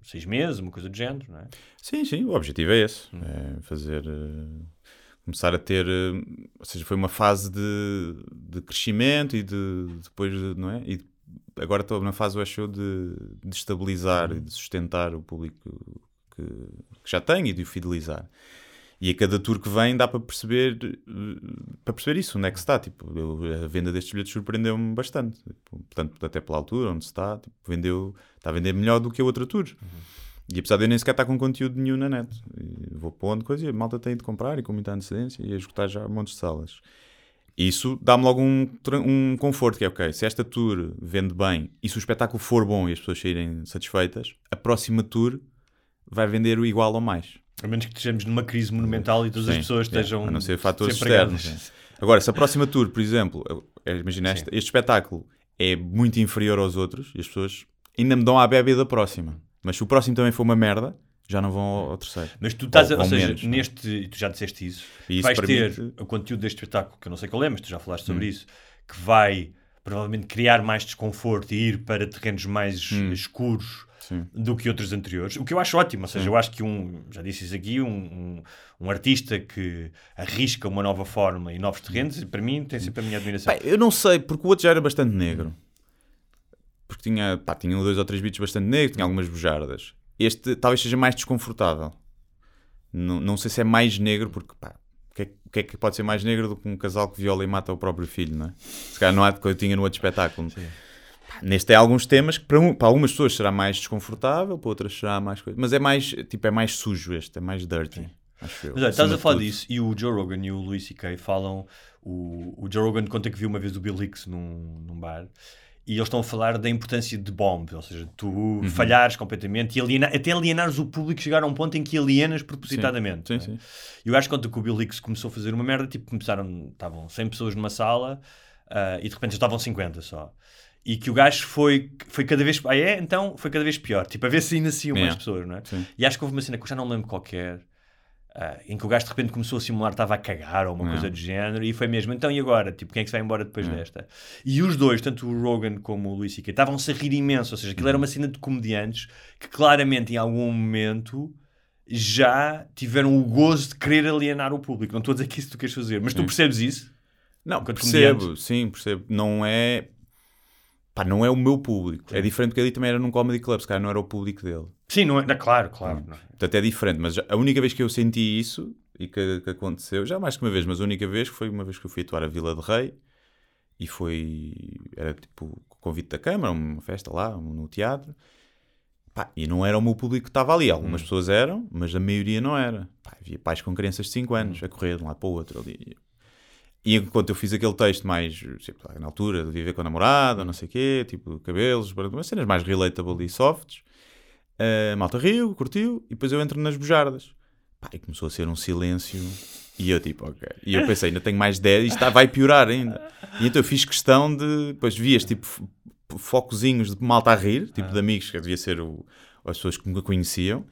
seis meses, uma coisa do género, não é? Sim, sim, o objetivo é esse. É fazer. eh, começar a ter. ou seja, foi uma fase de, de crescimento e de. depois, de- não é? E agora estou na fase, eu acho, de, de estabilizar e de sustentar o público que, que já tenho e de o fidelizar. E a cada tour que vem dá para perceber, eh, para perceber isso, onde é que se está. Tipo, eu- a venda destes bilhetes surpreendeu-me bastante. Tipo, portanto, até pela altura, onde se está, tipo, vendeu, está a vender melhor do que a outra tour. E apesar de eu nem sequer estar com conteúdo nenhum na net, e vou pondo coisa e a malta tem de comprar e com muita antecedência e a esgotar já montes de salas. Isso dá-me logo um, um conforto, que é ok, se esta tour vende bem e se o espetáculo for bom e as pessoas saírem satisfeitas, a próxima tour vai vender o igual ou mais. A menos que estejamos numa crise monumental e todas as Sim, pessoas yeah, estejam A não ser fatores externos. Agora, se a próxima tour, por exemplo, imagina esta, este espetáculo é muito inferior aos outros e as pessoas ainda me dão a bébia da próxima. Mas se o próximo também for uma merda, já não vão ao, ao terceiro. Mas tu estás, a, Ou- ou seja, menos, é? neste, e tu já disseste isso, isso vais ter o conteúdo deste espetáculo, que eu não sei qual é, mas tu já falaste sobre Hum. isso, que vai provavelmente criar mais desconforto e ir para terrenos mais Hum. escuros Sim. do que outros anteriores, o que eu acho ótimo, ou seja, eu acho que um, já disse isso aqui, um, um, um artista que arrisca uma nova forma e novos terrenos, para mim tem sempre a minha admiração. Pá, eu não sei, porque o outro já era bastante negro. Porque tinha, pá, tinha dois ou três beats bastante negros, tinha algumas bujardas. Este talvez seja mais desconfortável. Não, não sei se é mais negro, porque pá, o que, é, que é que pode ser mais negro do que um casal que viola e mata o próprio filho, não é? Se calhar não há de que eu tinha no outro espetáculo. Pá, Neste tem alguns temas que para, um- para algumas pessoas será mais desconfortável, para outras será mais coisa. Mas é mais, tipo, é mais sujo este, é mais dirty. Acho eu, Mas olha, estás a falar tudo. disso e o Joe Rogan e o Louis C.K. falam. O, o Joe Rogan conta que viu uma vez o Bill Hicks num, num bar e eles estão a falar da importância de bomb, ou seja, tu Uhum. falhares completamente e alienar, até alienares o público, chegar a um ponto em que alienas propositadamente. Sim, é? sim. E o gajo conta que o Bill Hicks começou a fazer uma merda, tipo, começaram, estavam 100 pessoas numa sala ah, e de repente já estavam 50 só. E que o gajo foi, foi cada vez. Ah, é? Então foi cada vez pior. Tipo, a ver se ainda mais Yeah. pessoas, não é? Sim. E acho que houve uma cena que eu já não lembro qualquer, ah, em que o gajo de repente começou a simular, estava a cagar ou uma Yeah. coisa do género, e foi mesmo. Então e agora? Tipo, quem é que se vai embora depois desta? E os dois, tanto o Rogan como o Luís C.K., estavam-se a rir imenso. Ou seja, aquilo era uma cena de comediantes que claramente em algum momento já tiveram o gozo de querer alienar o público. Não estou a dizer que isso tu queres fazer, mas tu percebes isso? Não, percebo, sim, percebo. Não é. Pá, não é o meu público. É diferente porque ali também era num comedy club, se calhar não era o público dele. Sim, não é? não, claro, claro. não é? Portanto é diferente, mas a única vez que eu senti isso e que, que aconteceu, já mais que uma vez, mas a única vez que foi uma vez que eu fui atuar a Vila de Rei e foi. Era tipo convite da Câmara, uma festa lá, no teatro. Pá, e não era o meu público que estava ali. Algumas pessoas eram, mas a maioria não era. Pá, havia pais com crianças de 5 anos a correr de um lado para o outro ali. E enquanto eu fiz aquele texto mais, tipo, na altura, de viver com a namorada, não sei o quê, tipo, cabelos, umas cenas mais relatable e softs, a malta riu, curtiu, e depois eu entro nas bujardas. Pá, e começou a ser um silêncio, e eu tipo, ok. E eu pensei, ainda tenho mais 10, isto está- vai piorar ainda. E então eu fiz questão de, depois vias, tipo, focozinhos de malta a rir, tipo de amigos, que devia ser o, as pessoas que me conheciam,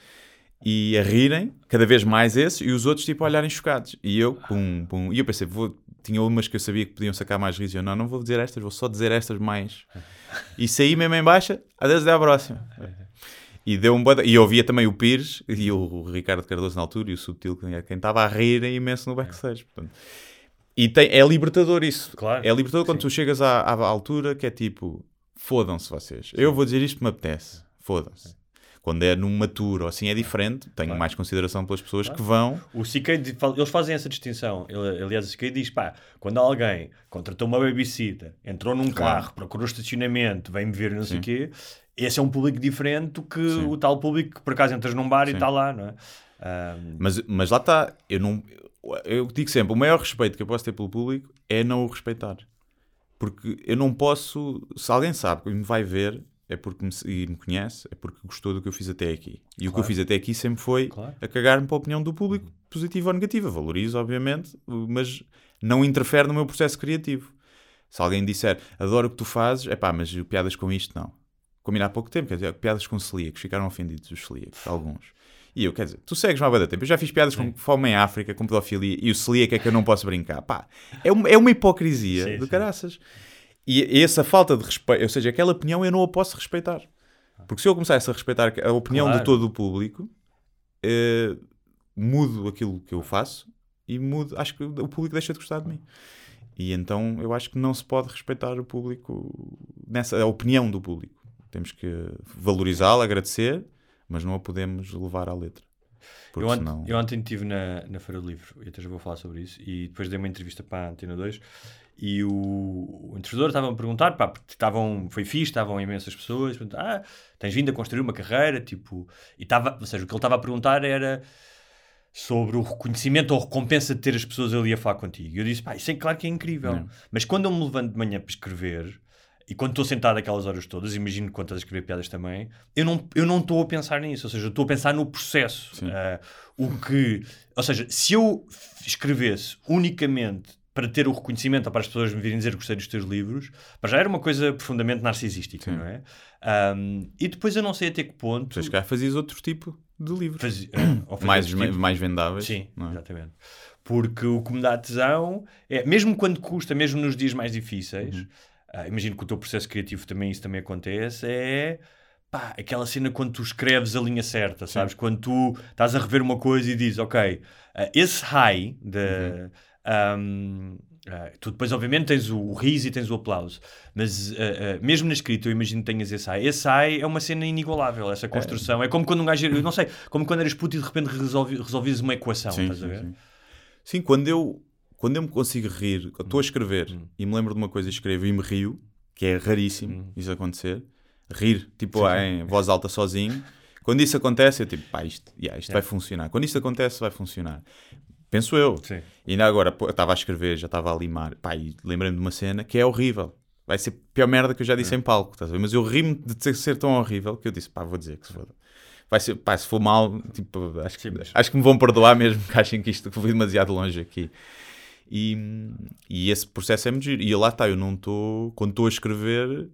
e a rirem, cada vez mais esses, e os outros tipo a olharem chocados. E eu, pum, pum. E eu pensei, vou, tinha umas que eu sabia que podiam sacar mais riso. e Eu, não, não vou dizer estas, vou só dizer estas mais. E saí mesmo em baixa, adeus, até à próxima. E deu um de- E eu ouvia também o Pires e o Ricardo Cardoso na altura e o Subtil, quem quem estava a rir imenso no backstage. Portanto. E tem, é libertador isso. Claro. É libertador quando tu chegas à, à altura que é tipo, fodam-se vocês. Eu vou dizer isto que me apetece. Fodam-se. Quando é numa tour ou assim é diferente, tenho mais consideração pelas pessoas que vão. O CK, eles fazem essa distinção. Ele- aliás, o CK diz: pá, quando alguém contratou uma babysitter, entrou num Claro. carro, procurou estacionamento, vem-me ver e não sei o quê, esse é um público diferente do que o tal público que por acaso entras num bar e Sim. está lá, não é? Ahm, Mas, mas lá está, eu não. Eu digo sempre, o maior respeito que eu posso ter pelo público é não o respeitar. Porque eu não posso. Se alguém sabe que me vai ver, é porque me, e me conhece, é porque gostou do que eu fiz até aqui. E o que eu fiz até aqui sempre foi Claro. a cagar-me para a opinião do público, positiva ou negativa. Valorizo, obviamente, mas não interfere no meu processo criativo. Se alguém disser, adoro o que tu fazes, é pá, mas piadas com isto não. Combina há pouco tempo, quer dizer, piadas com celíacos, ficaram ofendidos os celíacos, alguns. E eu, quer dizer, tu segues-me há bué de tempo. Eu já fiz piadas com fome em África, com pedofilia, e o celíaco é que eu não posso brincar. Pá, é uma, é uma hipocrisia Sim, do sim. caraças. E essa falta de respeito, ou seja, aquela opinião eu não a posso respeitar. Porque se eu começasse a respeitar a opinião Claro. de todo o público, eh, mudo aquilo que eu faço e mudo, acho que o público deixa de gostar de mim. E então eu acho que não se pode respeitar o público nessa a opinião do público. Temos que valorizá-la, agradecer, mas não a podemos levar à letra. Eu, ont- senão... eu ontem estive na, na Feira do Livro e até já vou falar sobre isso. E depois dei uma entrevista para a Antena 2 e o, o entrevistador estava a perguntar, pá, porque estavam, foi fixe, estavam imensas pessoas. Ah, tens vindo a construir uma carreira, tipo. E estava, ou seja, o que ele estava a perguntar era sobre o reconhecimento ou recompensa de ter as pessoas ali a falar contigo. E eu disse, pá, isso é claro que é incrível. Não. Mas quando eu me levanto de manhã para escrever, e quando estou sentado aquelas horas todas, imagino quando estás a escrever piadas também, eu não eu não estou a pensar nisso, ou seja, eu estou a pensar no processo. Ah, o que, ou seja, se eu escrevesse unicamente para ter o reconhecimento ou para as pessoas me virem dizer que gostei dos teus livros, para já era uma coisa profundamente narcisística, Sim. não é? Ahm, e depois eu não sei até que ponto. Se calhar fazias outro tipo de livros. Fazia- mais, tipo- mais vendáveis. Sim, é? exatamente. Porque o que me dá tesão é, mesmo quando custa, mesmo nos dias mais difíceis, Uhum. ah, imagino que o teu processo criativo também isso também acontece, é pá, aquela cena quando tu escreves a linha certa, sabes? Quando tu estás a rever uma coisa e dizes, ok, ah, esse high de. Uhum. Ahm, ah, tu depois, obviamente, tens o, o riso e tens o aplauso, mas ah, ah, mesmo na escrita, eu imagino que tenhas esse high. Esse high é uma cena inigualável, essa construção. É, como quando um gajo, eu não sei, como quando eras puto e de repente resolvi, resolvias uma equação, Sim, estás a sim, ver? sim. Sim, quando eu, quando eu me consigo rir, Hum. estou a escrever e me lembro de uma coisa e escrevo e me rio, que é raríssimo Hum. isso acontecer, rir, tipo em voz alta sozinho. Quando isso acontece, eu tipo, pá, isto, yeah, isto vai funcionar. Quando isto acontece, vai funcionar. Penso eu. Sim. E ainda agora, pô, eu estava a escrever, já estava a limar, pá, e lembrei-me de uma cena que é horrível. Vai ser a pior merda que eu já disse É. em palco, estás a ver? Mas eu ri-me de ser tão horrível que eu disse, pá, vou dizer que se foda. Vai ser, pá, se for mal, tipo, acho, que, Sim, mas- acho que me vão perdoar mesmo que achem que isto que foi demasiado longe aqui. E, e esse processo é muito giro. E lá está, eu não estou, quando estou a escrever,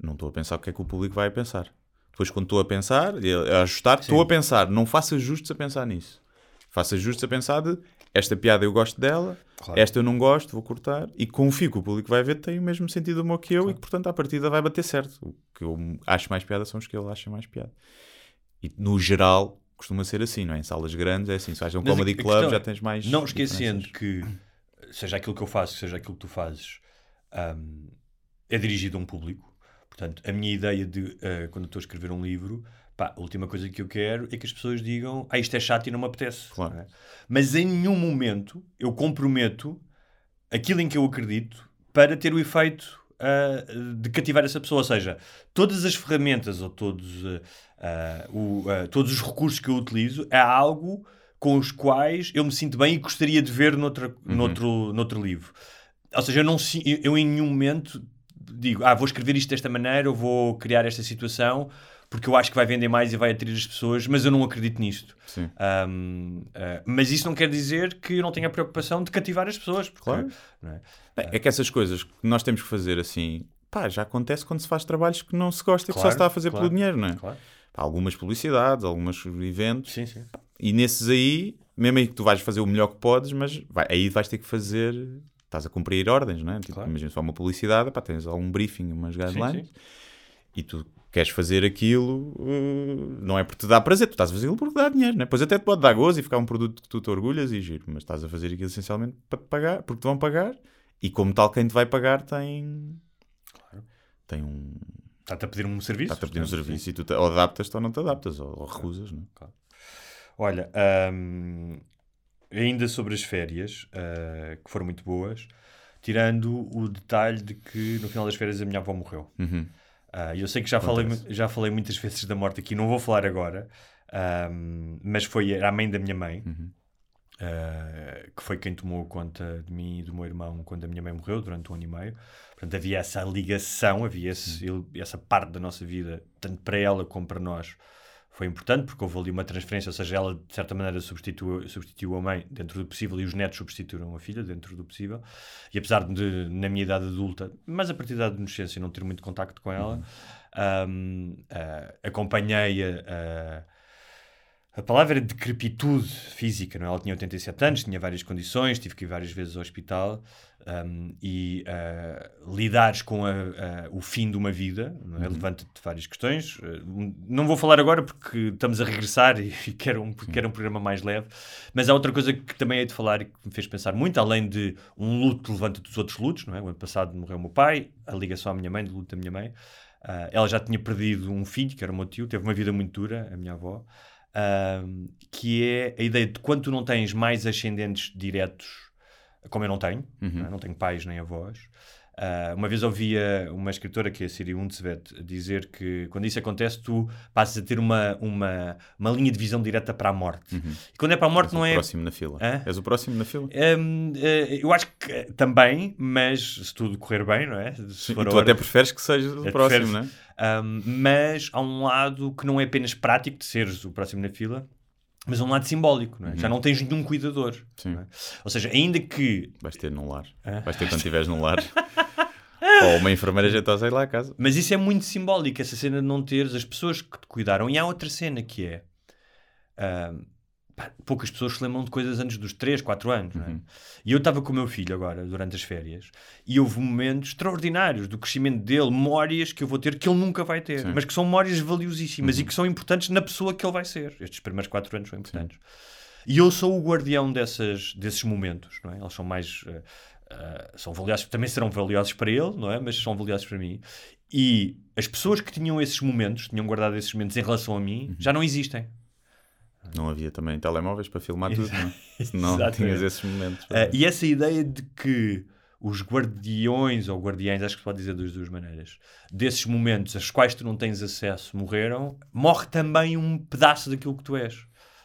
não estou a pensar o que é que o público vai pensar. Depois, quando estou a pensar, a ajustar, estou a pensar. Não faço ajustes a pensar nisso. Faço ajustes a pensar de esta piada eu gosto dela, Claro. esta eu não gosto, vou cortar. E confio que o público vai ver tem o mesmo sentido humor que eu e que, portanto, à partida vai bater certo. O que eu acho mais piada são os que ele acha mais piada. E, no geral, costuma ser assim, não é? Em salas grandes é assim. Se vais a um Mas a- comedy a club questão já é, tens mais Não esquecendo que, seja aquilo que eu faço, seja aquilo que tu fazes, hum, é dirigido a um público. Portanto, a minha ideia de, ah, quando eu estou a escrever um livro, pá, a última coisa que eu quero é que as pessoas digam ah, isto é chato e não me apetece. Claro. não é? Mas em nenhum momento eu comprometo aquilo em que eu acredito para ter o efeito ah, de cativar essa pessoa. Ou seja, todas as ferramentas ou todos, ah, ah, o, todos os recursos que eu utilizo é algo com os quais eu me sinto bem e gostaria de ver noutra, noutro, noutro livro. Ou seja, eu, não, eu em nenhum momento digo, ah, vou escrever isto desta maneira, ou vou criar esta situação, porque eu acho que vai vender mais e vai atrair as pessoas, mas eu não acredito nisto. Sim. Ahm, ah, mas isso não quer dizer que eu não tenha a preocupação de cativar as pessoas. Porque, Claro. é? Bem, é que essas coisas que nós temos que fazer assim, pá, já acontece quando se faz trabalhos que não se gosta e que só se está a fazer claro, pelo dinheiro, não é? Claro. pá, algumas publicidades, alguns eventos. Sim, sim. E nesses aí, mesmo aí que tu vais fazer o melhor que podes, mas vai- aí vais ter que fazer. Estás a cumprir ordens, não é? Tipo, Claro. Imagina só uma publicidade, pá, tens algum briefing, umas guidelines, sim. e tu queres fazer aquilo, eh, não é porque te dá prazer, tu estás a fazer aquilo porque dá dinheiro, não é? Pois até te pode dar gozo e ficar um produto que tu te orgulhas e giro, mas estás a fazer aquilo essencialmente para te pagar, porque te vão pagar, e como tal, quem te vai pagar tem. Tem um. Está-te a pedir um serviço. Está-te a pedir um serviço e tu te, ou adaptas-te ou não te adaptas, ou, ou recusas, não é? Olha, hum, ainda sobre as férias, uh, que foram muito boas, tirando o detalhe de que no final das férias a minha avó morreu. Uhum. Uh, eu sei que já falei, Acontece. já falei muitas vezes da morte aqui, não vou falar agora, hum, mas foi a mãe da minha mãe, Uhum. uh, que foi quem tomou conta de mim e do meu irmão quando a minha mãe morreu, durante um ano e meio. Portanto, havia essa ligação, havia esse- essa parte da nossa vida, tanto para ela como para nós, foi importante, porque houve ali uma transferência, ou seja, ela de certa maneira substituiu, substituiu a mãe dentro do possível e os netos substituíram a filha dentro do possível. E apesar de, na minha idade adulta, mas a partir da adolescência, não ter muito contacto com ela, hum, ah, acompanhei-a. ah, a palavra era decrepitude física, não é? Ela tinha 87 anos, tinha várias condições, tive que ir várias vezes ao hospital um, e uh, lidares com a- a- o fim de uma vida, é? levanta-te várias questões. Uh, não vou falar agora porque estamos a regressar e, e quero, um, quero um programa mais leve, mas há outra coisa que também hei de falar e que me fez pensar muito, além de um luto levanta dos outros lutos, não é? O ano passado morreu o meu pai, a ligação à minha mãe, do luto da minha mãe. Uh, ela já tinha perdido um filho, que era o meu tio, teve uma vida muito dura, a minha avó um, que é a ideia de quando tu não tens mais ascendentes diretos, como eu não tenho, não, é? Não tenho pais nem avós. Uh, uma vez ouvia uma escritora, que é a Siri Hundsvet, dizer que quando isso acontece, tu passas a ter uma, uma, uma linha de visão direta para a morte. E quando é para a morte, És não o é. próximo na fila. Hã? És o próximo na fila. Hum, eh, eu acho que também, mas se tudo correr bem, não é? E tu hora- até preferes que sejas o próximo, não é? preferes- Um, mas há um lado que não é apenas prático de seres o próximo na fila, mas um lado simbólico, não é? Já não tens nenhum cuidador. Uhum. Não é? Ou seja, ainda que. Vais ter num lar. Hã? Vais ter quando estiveres num lar. Ou uma enfermeira jeitosa aí lá a casa. Mas isso é muito simbólico, essa cena de não teres as pessoas que te cuidaram. E há outra cena que é. um, pá, poucas pessoas se lembram de coisas antes dos 3, 4 anos, é? Uhum. E eu estava com o meu filho agora, durante as férias, e houve momentos extraordinários do crescimento dele, memórias que eu vou ter que ele nunca vai ter, Sim. Uhum. mas que são memórias valiosíssimas e que são importantes na pessoa que ele vai ser. Estes primeiros 4 anos são importantes. E eu sou o guardião dessas, desses momentos, não é? Eles são mais. eh, eh, são valiosos, também serão valiosos para ele, não é? Mas são valiosos para mim. E as pessoas que tinham esses momentos, tinham guardado esses momentos em relação a Uhum. mim, já não existem. Não havia também telemóveis para filmar tudo, não é? Exatamente. tinhas esses momentos. Uh, e essa ideia de que os guardiões ou guardiães, acho que se pode dizer das duas maneiras, desses momentos aos quais tu não tens acesso morreram, morre também um pedaço daquilo que tu és.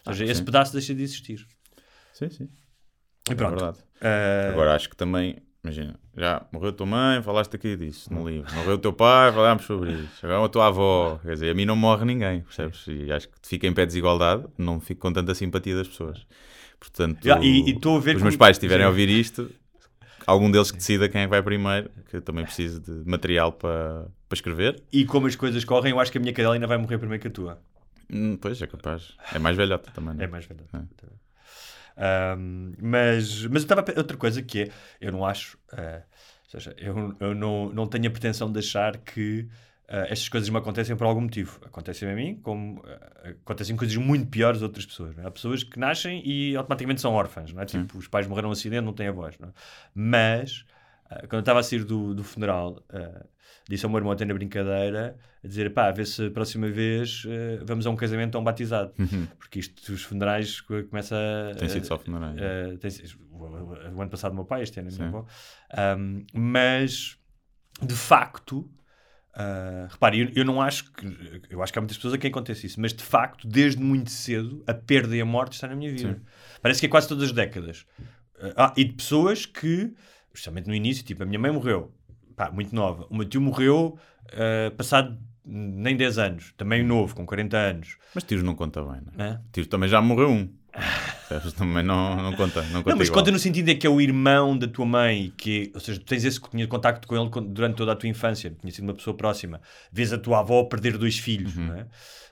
Ou seja, Ah, esse sim. pedaço deixa de existir. Sim, sim. E pronto. É verdade. Uh, Agora acho que também, imagina, já morreu a tua mãe, falaste aqui disso no livro. Morreu o teu pai, falámos sobre isso. Agora a tua avó, quer dizer, a mim não morre ninguém, percebes? E acho que fica em pé de desigualdade, não fico com tanta simpatia das pessoas. Portanto, Já, e- e os como- meus pais estiverem a ouvir isto, algum deles que decida quem é que vai primeiro, que eu também preciso de material para, para escrever. E como as coisas correm, eu acho que a minha cadela ainda vai morrer primeiro que a tua. Hum, Pois, é capaz. É mais velhota também, não É é? mais verdade. É. Um, mas, mas eu estava outra coisa que é, eu não acho, uh, ou seja, eu, eu não, não tenho a pretensão de achar que uh, estas coisas me acontecem por algum motivo. Acontecem a mim, como uh, acontecem coisas muito piores a outras pessoas. é? Há pessoas que nascem e automaticamente são órfãs, não é? Tipo, os pais morreram num acidente, não têm avós, não é? Mas, uh, quando eu estava a sair do, do funeral, disse ao meu irmão até na brincadeira, a dizer, pá, a ver se a próxima vez uh, vamos a um casamento ou a um batizado. Porque isto, os funerais co- começa a... Uhum. Tem sido só funerais. Uh, tem o, o- ano passado o meu pai, este ano Sim. avó. Um, mas, de facto, uh, repare, eu, eu não acho que... Eu acho que há muitas pessoas a quem acontece isso, mas de facto, desde muito cedo, a perda e a morte está na minha vida. Parece que é quase todas as décadas. Uh, ah, e de pessoas que, especialmente no início, tipo, a minha mãe morreu, pá, muito nova. O meu tio morreu uh, passado nem 10 anos, também novo, com 40 anos. Mas tiros não conta bem, não é? Hã? Também já morreu um. Também não, não conta. Não, conta Não, mas igual. conta no sentido de que é o irmão da tua mãe, que, ou seja, tu tens esse tinha contacto com ele durante toda a tua infância, tinha sido uma pessoa próxima. Vês a tua avó perder dois filhos, Uhum. não é?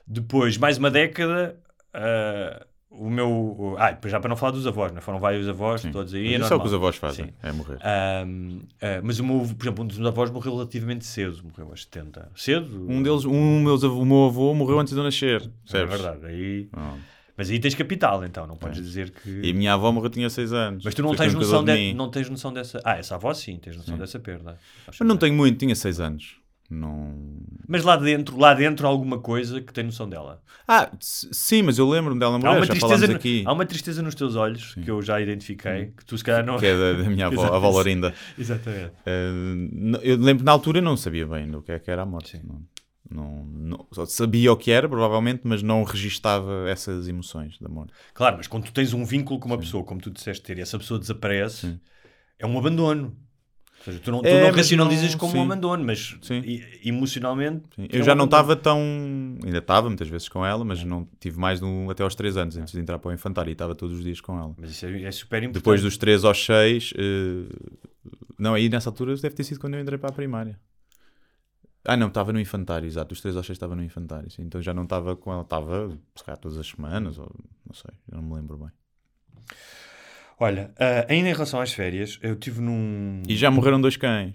Depois, mais uma década, ah, o meu. Ah, já para não falar dos avós, não é? Foram vários avós, Sim. todos aí. Mas é isso é o que normal. os avós fazem, Sim. é morrer. Ahm, ah, mas o meu, por exemplo, um dos meus avós morreu relativamente cedo, morreu aos 70. Cedo? Um deles, um meus, o meu avô morreu antes de eu nascer. É Percebes? verdade. Aí... Ah. Mas aí tens capital, então, não podes dizer que. E a minha avó morreu tinha 6 anos. Mas tu não tens, noção de... mim. não tens noção dessa. Ah, essa avó sim, tens noção dessa perda. Mas não tenho muito, tinha 6 anos. Não... Mas lá dentro, lá dentro há alguma coisa que tem noção dela. Ah, sim, mas eu lembro-me dela Há morrer, uma, já falámos no- aqui. há uma tristeza nos teus olhos que eu já identifiquei, que tu se calhar não. Que é da, da minha avó, a avó Lorinda. Exatamente. N- eu lembro que na altura não sabia bem do que é que era a morte. Não, não, não- sabia o que era, provavelmente, mas não registava essas emoções da morte. Claro, mas quando tu tens um vínculo com uma pessoa, como tu disseste ter, e essa pessoa desaparece, é um abandono. Seja, tu não, tu É, não racionalizas não- como sim. um abandono, mas e- emocionalmente. Sim, é Eu já não estava tão. Ainda estava muitas vezes com ela, mas não tive mais de um, até aos 3 anos antes de entrar para o infantário e estava todos os dias com ela. Mas isso é, é super importante. Depois dos 3 aos 6. Não, aí nessa altura deve ter sido quando eu entrei para a primária. Ah, não, estava no infantário, exato. Dos 3 aos 6 estava no infantário. sim. Então já não estava com ela, estava, se calhar, todas as semanas, ou não sei, eu não me lembro bem. Olha, ah, ainda em relação às férias, eu tive num. E já morreram dois cães.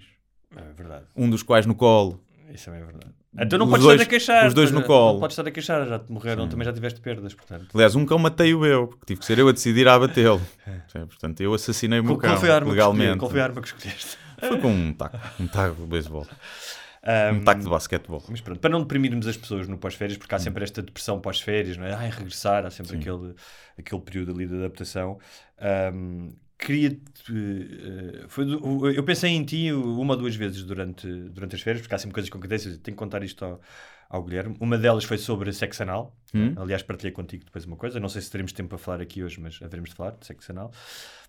É verdade. Um dos quais no colo. Isso também é verdade. Então não Os podes dois- estar a queixar. os dois no colo. Não podes estar a queixar, já te morreram, Sim. também já tiveste perdas, portanto. Aliás, um cão matei-o eu, porque tive que ser eu a decidir a abatê-lo. Portanto, eu assassinei o meu Qual, qual cão a arma que legalmente. Qual foi a arma que escolheste? Foi com um taco, um taco de beisebol. Um, Um taco de basquetebol. Mas pronto, para não deprimirmos as pessoas no pós-férias, porque há sempre esta depressão pós-férias, não é? Ai, regressar, há sempre aquele, aquele período ali de adaptação. Um, Queria-te. eh, foi eu pensei em ti uma ou duas vezes durante, durante as férias, porque há sempre coisas que acontecem, eu tenho que contar isto ao, ao Guilherme. Uma delas foi sobre sexo anal. Hum? Aliás, partilhei contigo depois uma coisa. Não sei se teremos tempo para falar aqui hoje, mas haveremos de falar de sexo anal.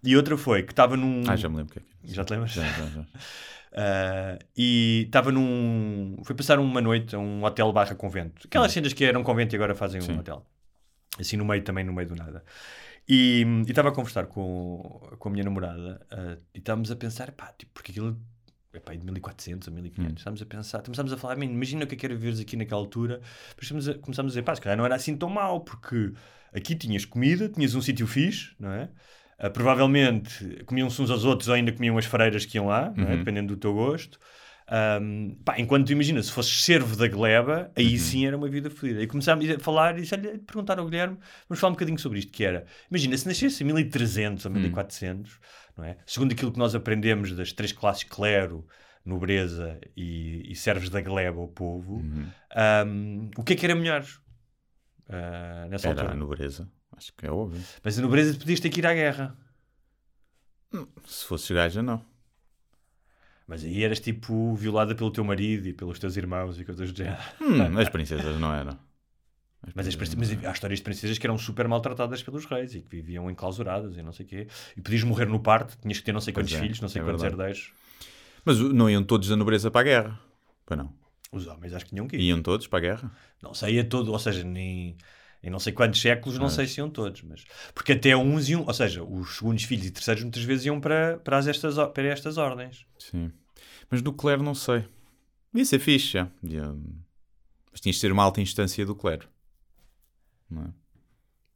E outra foi que estava num. Ah, já me lembro o que é que é. Já te lembras? Já, já, já. Uh, e estava num. Foi passar uma noite a um hotel barra convento. Aquelas cenas que eram convento e agora fazem um hotel. Assim no meio também, no meio do nada. E e estava a conversar com, com a minha namorada uh, e estávamos a pensar, pá, tipo, porque aquilo é pá, de 1400 a 1500. Estávamos a pensar, começámos a falar, "Man, imagina o que é que era viveres aqui naquela altura. Depois a, começámos a dizer, pá, se calhar não era assim tão mal, porque aqui tinhas comida, tinhas um sítio fixe, não é? Uh, provavelmente comiam-se uns aos outros ou ainda comiam as freiras que iam lá, é? Uhum. dependendo do teu gosto. Um, pá, enquanto imagina, se fosses servo da gleba, aí Uhum. sim era uma vida fodida. E começámos a falar e perguntar ao Guilherme, vamos falar um bocadinho sobre isto, que era, imagina, se nascesse em 1300 Hum. ou 1400, não é? Segundo aquilo que nós aprendemos das três classes clero, nobreza e, e servos da gleba, o povo, Uhum. um, o que é que era melhor? Uh, nessa Era altura. a nobreza. Acho que é óbvio. Mas a nobreza podias ter que ir à guerra. Se fosses gaja, não. Mas aí eras tipo violada pelo teu marido e pelos teus irmãos e coisas do género. Hum, as princesas não eram. Mas, as princesas princ- mas há histórias de princesas que eram super maltratadas pelos reis e que viviam enclausuradas e não sei o quê. E podias morrer no parto, tinhas que ter não sei quantos é, filhos, não sei é quantos verdade. herdeiros. Mas não iam todos da nobreza para a guerra. Pois não. Os homens acho que tinham que ir. Iam todos para a guerra? Não sei a todo, ou seja, nem, em não sei quantos séculos, não Mas- sei se iam todos, mas porque até uns iam, ou seja, os segundos filhos e terceiros muitas vezes iam para, para, as estas, para estas ordens. Sim. Mas do clero não sei. Devia ser fixe, já. Devia- Mas tinhas de ser uma alta instância do clero. Não é?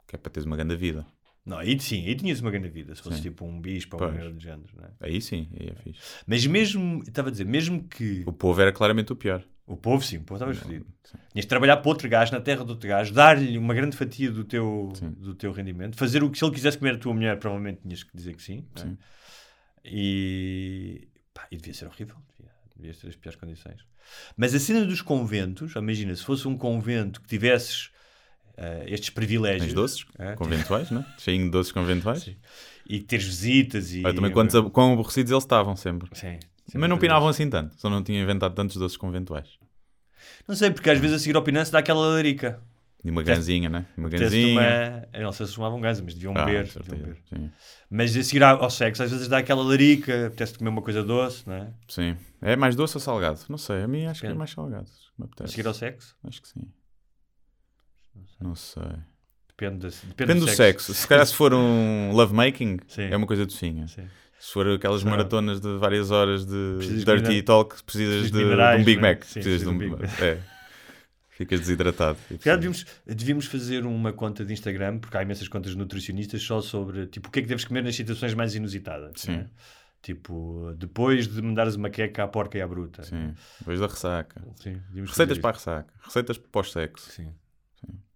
Que é para teres uma grande vida. Não, aí sim, aí tinhas uma grande vida, se fosse Sim. tipo um bispo ou um de género, não é? Aí sim, aí é fixe. Mas mesmo, estava a dizer, mesmo que O povo era claramente o pior. O povo, sim, o povo estava fodido. Tinhas de trabalhar para outro gajo, na terra do outro gajo, dar-lhe uma grande fatia do teu, do teu rendimento, fazer o que se ele quisesse comer a tua mulher, provavelmente tinhas que dizer que sim. não é? Sim. E, pá, e devia ser horrível, devia, devia ser as piores condições. Mas a cena dos conventos, imagina, se fosse um convento que tivesses eh, estes privilégios. Tens doces é, conventuais, né? Cheinho de doces conventuais. Sim. E teres visitas e. Olha, também quantos, quão aborrecidos eles estavam sempre. Sim. Mas não pinavam assim tanto. Só não tinham inventado tantos doces conventuais. Não sei, porque às vezes a seguir ao Pinance dá aquela larica. E uma ganzinha, né? Uma ganzinha. Uma... Eu não sei se fumavam ganza, mas deviam Ah, beber. certeza, deviam beber. sim. Mas a seguir ao sexo, às vezes dá aquela larica, apetece comer uma coisa doce, não é? Sim. É mais doce ou salgado? Não sei. A mim acho que é Depende. mais salgado. A seguir ao sexo? Acho que sim. Não sei. Depende, da- depende, Depende do sexo. Se calhar se for um lovemaking, Sim. é uma coisa docinha. Sim. Se for aquelas maratonas de várias horas de Precisas dirty minerais. talk, precisas Precisas de de, um Big né? Mac. Sim, precisas de um, Big Mac. é. Ficas desidratado. Se calhar devíamos, devíamos fazer uma conta de Instagram, porque há imensas contas nutricionistas só sobre tipo, o que é que deves comer nas situações mais inusitadas. Sim. né? Tipo, depois de me dares uma queca à porca e à bruta. Sim. Depois da ressaca. Sim, Receitas para a ressaca. Receitas pós-sexo. isto. Sim.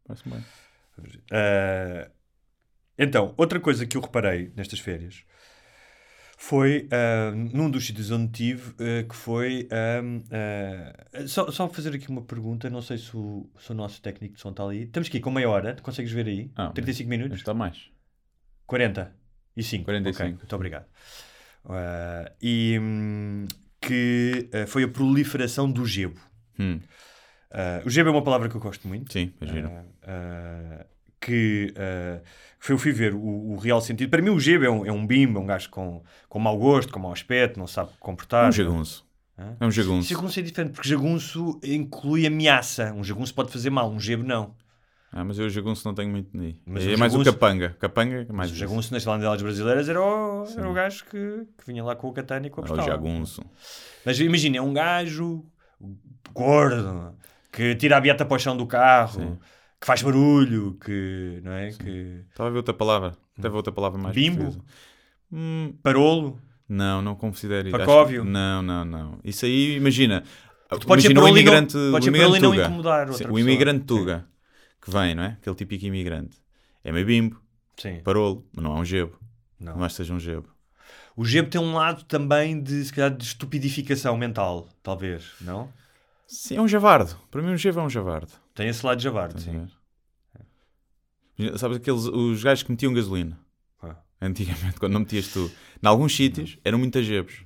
Parece bem. Ah, então, outra coisa que eu reparei nestas férias foi ah, num dos sítios onde tive, ah, que foi. ah, só, só fazer aqui uma pergunta, não sei se o, se o nosso técnico de som está ali. Estamos aqui com meia hora, consegues ver aí? Ah, 35 minutos? Está mais. 40 e 5. 45. Ok, muito obrigado. E hum, que foi a proliferação do gebo. Hum. O gebo é uma palavra que eu gosto muito. Sim, imagino. Que foi, eu fui ver o, o real sentido. Para mim, o gebo é um, é um bimbo, é um gajo com, com mau gosto, com mau aspecto, não sabe comportar. É um jagunço. Hã? É um jagunço. Jagunço é diferente, porque jagunço inclui ameaça. Um jagunço pode fazer mal, um gebo não. Ah, mas eu o jagunço não tenho muito nem. Mas é o mais o capanga. Capanga é mais o jagunço nas landelas brasileiras era o, Sim. era o gajo que, que vinha lá com o katana e com a É o pistola. jagunço. Mas imagina, é um gajo gordo que tira a beata para o chão do carro, Sim. Que faz barulho, que não é? Que Estava a ver outra palavra. Deve outra palavra mais Bimbo? Hum, parolo. não, não considero isso. Pacóvio? Acho Não, não, não. Isso aí, imagina. Tu podes imagina o parolo e não- imigrante, podes o imigrante e não Tuga. incomodar outra Sim, pessoa. O imigrante. Tuga, que vem, não é? Aquele típico imigrante. É meio bimbo, Sim. parolo, mas não é um gebo. Não. Não acho que seja um gebo. O gebo tem um lado também de, se calhar, de estupidificação mental, talvez, não? Sim, é um javardo. Para mim, um gebo é um javardo. Tem esse lado de javarde, sim. ver? Sabes aqueles, os gajos que metiam gasolina? Ah. Antigamente, quando não metias tu. Em alguns sítios, eram muitas gebos.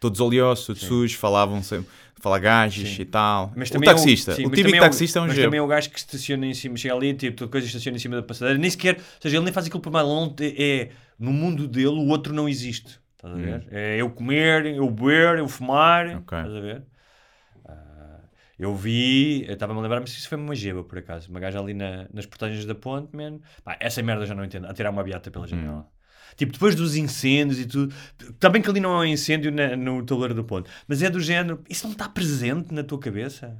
Todos oleosos, todos sujos, falavam sempre, falar gajos Sim. e tal. Mas o é taxista. sim, o mas típico também taxista é um Mas gebo. também é o gajo que estaciona em cima, chega ali, tipo, coisa estaciona em cima da passadeira, nem sequer, ou seja, ele nem faz aquilo por mal, não é, no mundo dele o outro não existe, estás a Hum. ver? É eu comer, eu beber, eu fumar, Ok. estás a ver? Eu vi, eu estava-me a lembrar, mas isso foi uma geba, por acaso, uma gaja ali na- nas portagens da ponte, man, pá, essa merda eu já não entendo, a tirar uma beata Hum. pela janela. Tipo, depois dos incêndios e tudo. Bem que ali não é um incêndio na- no tabuleiro do ponto, mas é do género. Isso não está presente na tua cabeça?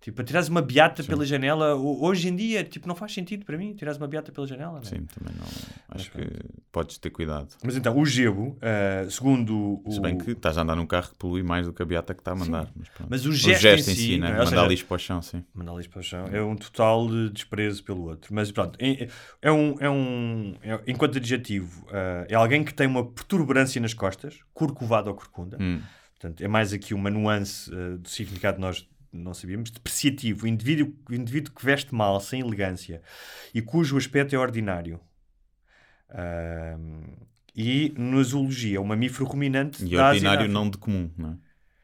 Tipo, tirares uma beata pela janela, ho- hoje em dia, tipo, não faz sentido para mim tirares uma beata pela janela. não é? Sim, também não. Acho Mas que podes ter cuidado. Mas então, o gebo, ah, segundo o. Se bem que estás a andar num carro que polui mais do que a beata que está a mandar. Mas. Mas o o gesto, gesto em si, si, né? é? Ou mandar seja, lixo para o chão, sim. Mandar lixo para o chão. É um total de desprezo pelo outro. Mas pronto, é, um, é um. é- enquanto adjetivo, ah, é alguém que tem uma protuberância nas costas, corcovado ou corcunda. Hum. Portanto, é mais aqui uma nuance ah, do significado que nós não sabíamos. Depreciativo, o indivíduo, o indivíduo que veste mal, sem elegância e cujo aspecto é ordinário. E na zoologia, é um mamífero ruminante E e ordinário não de comum, não é?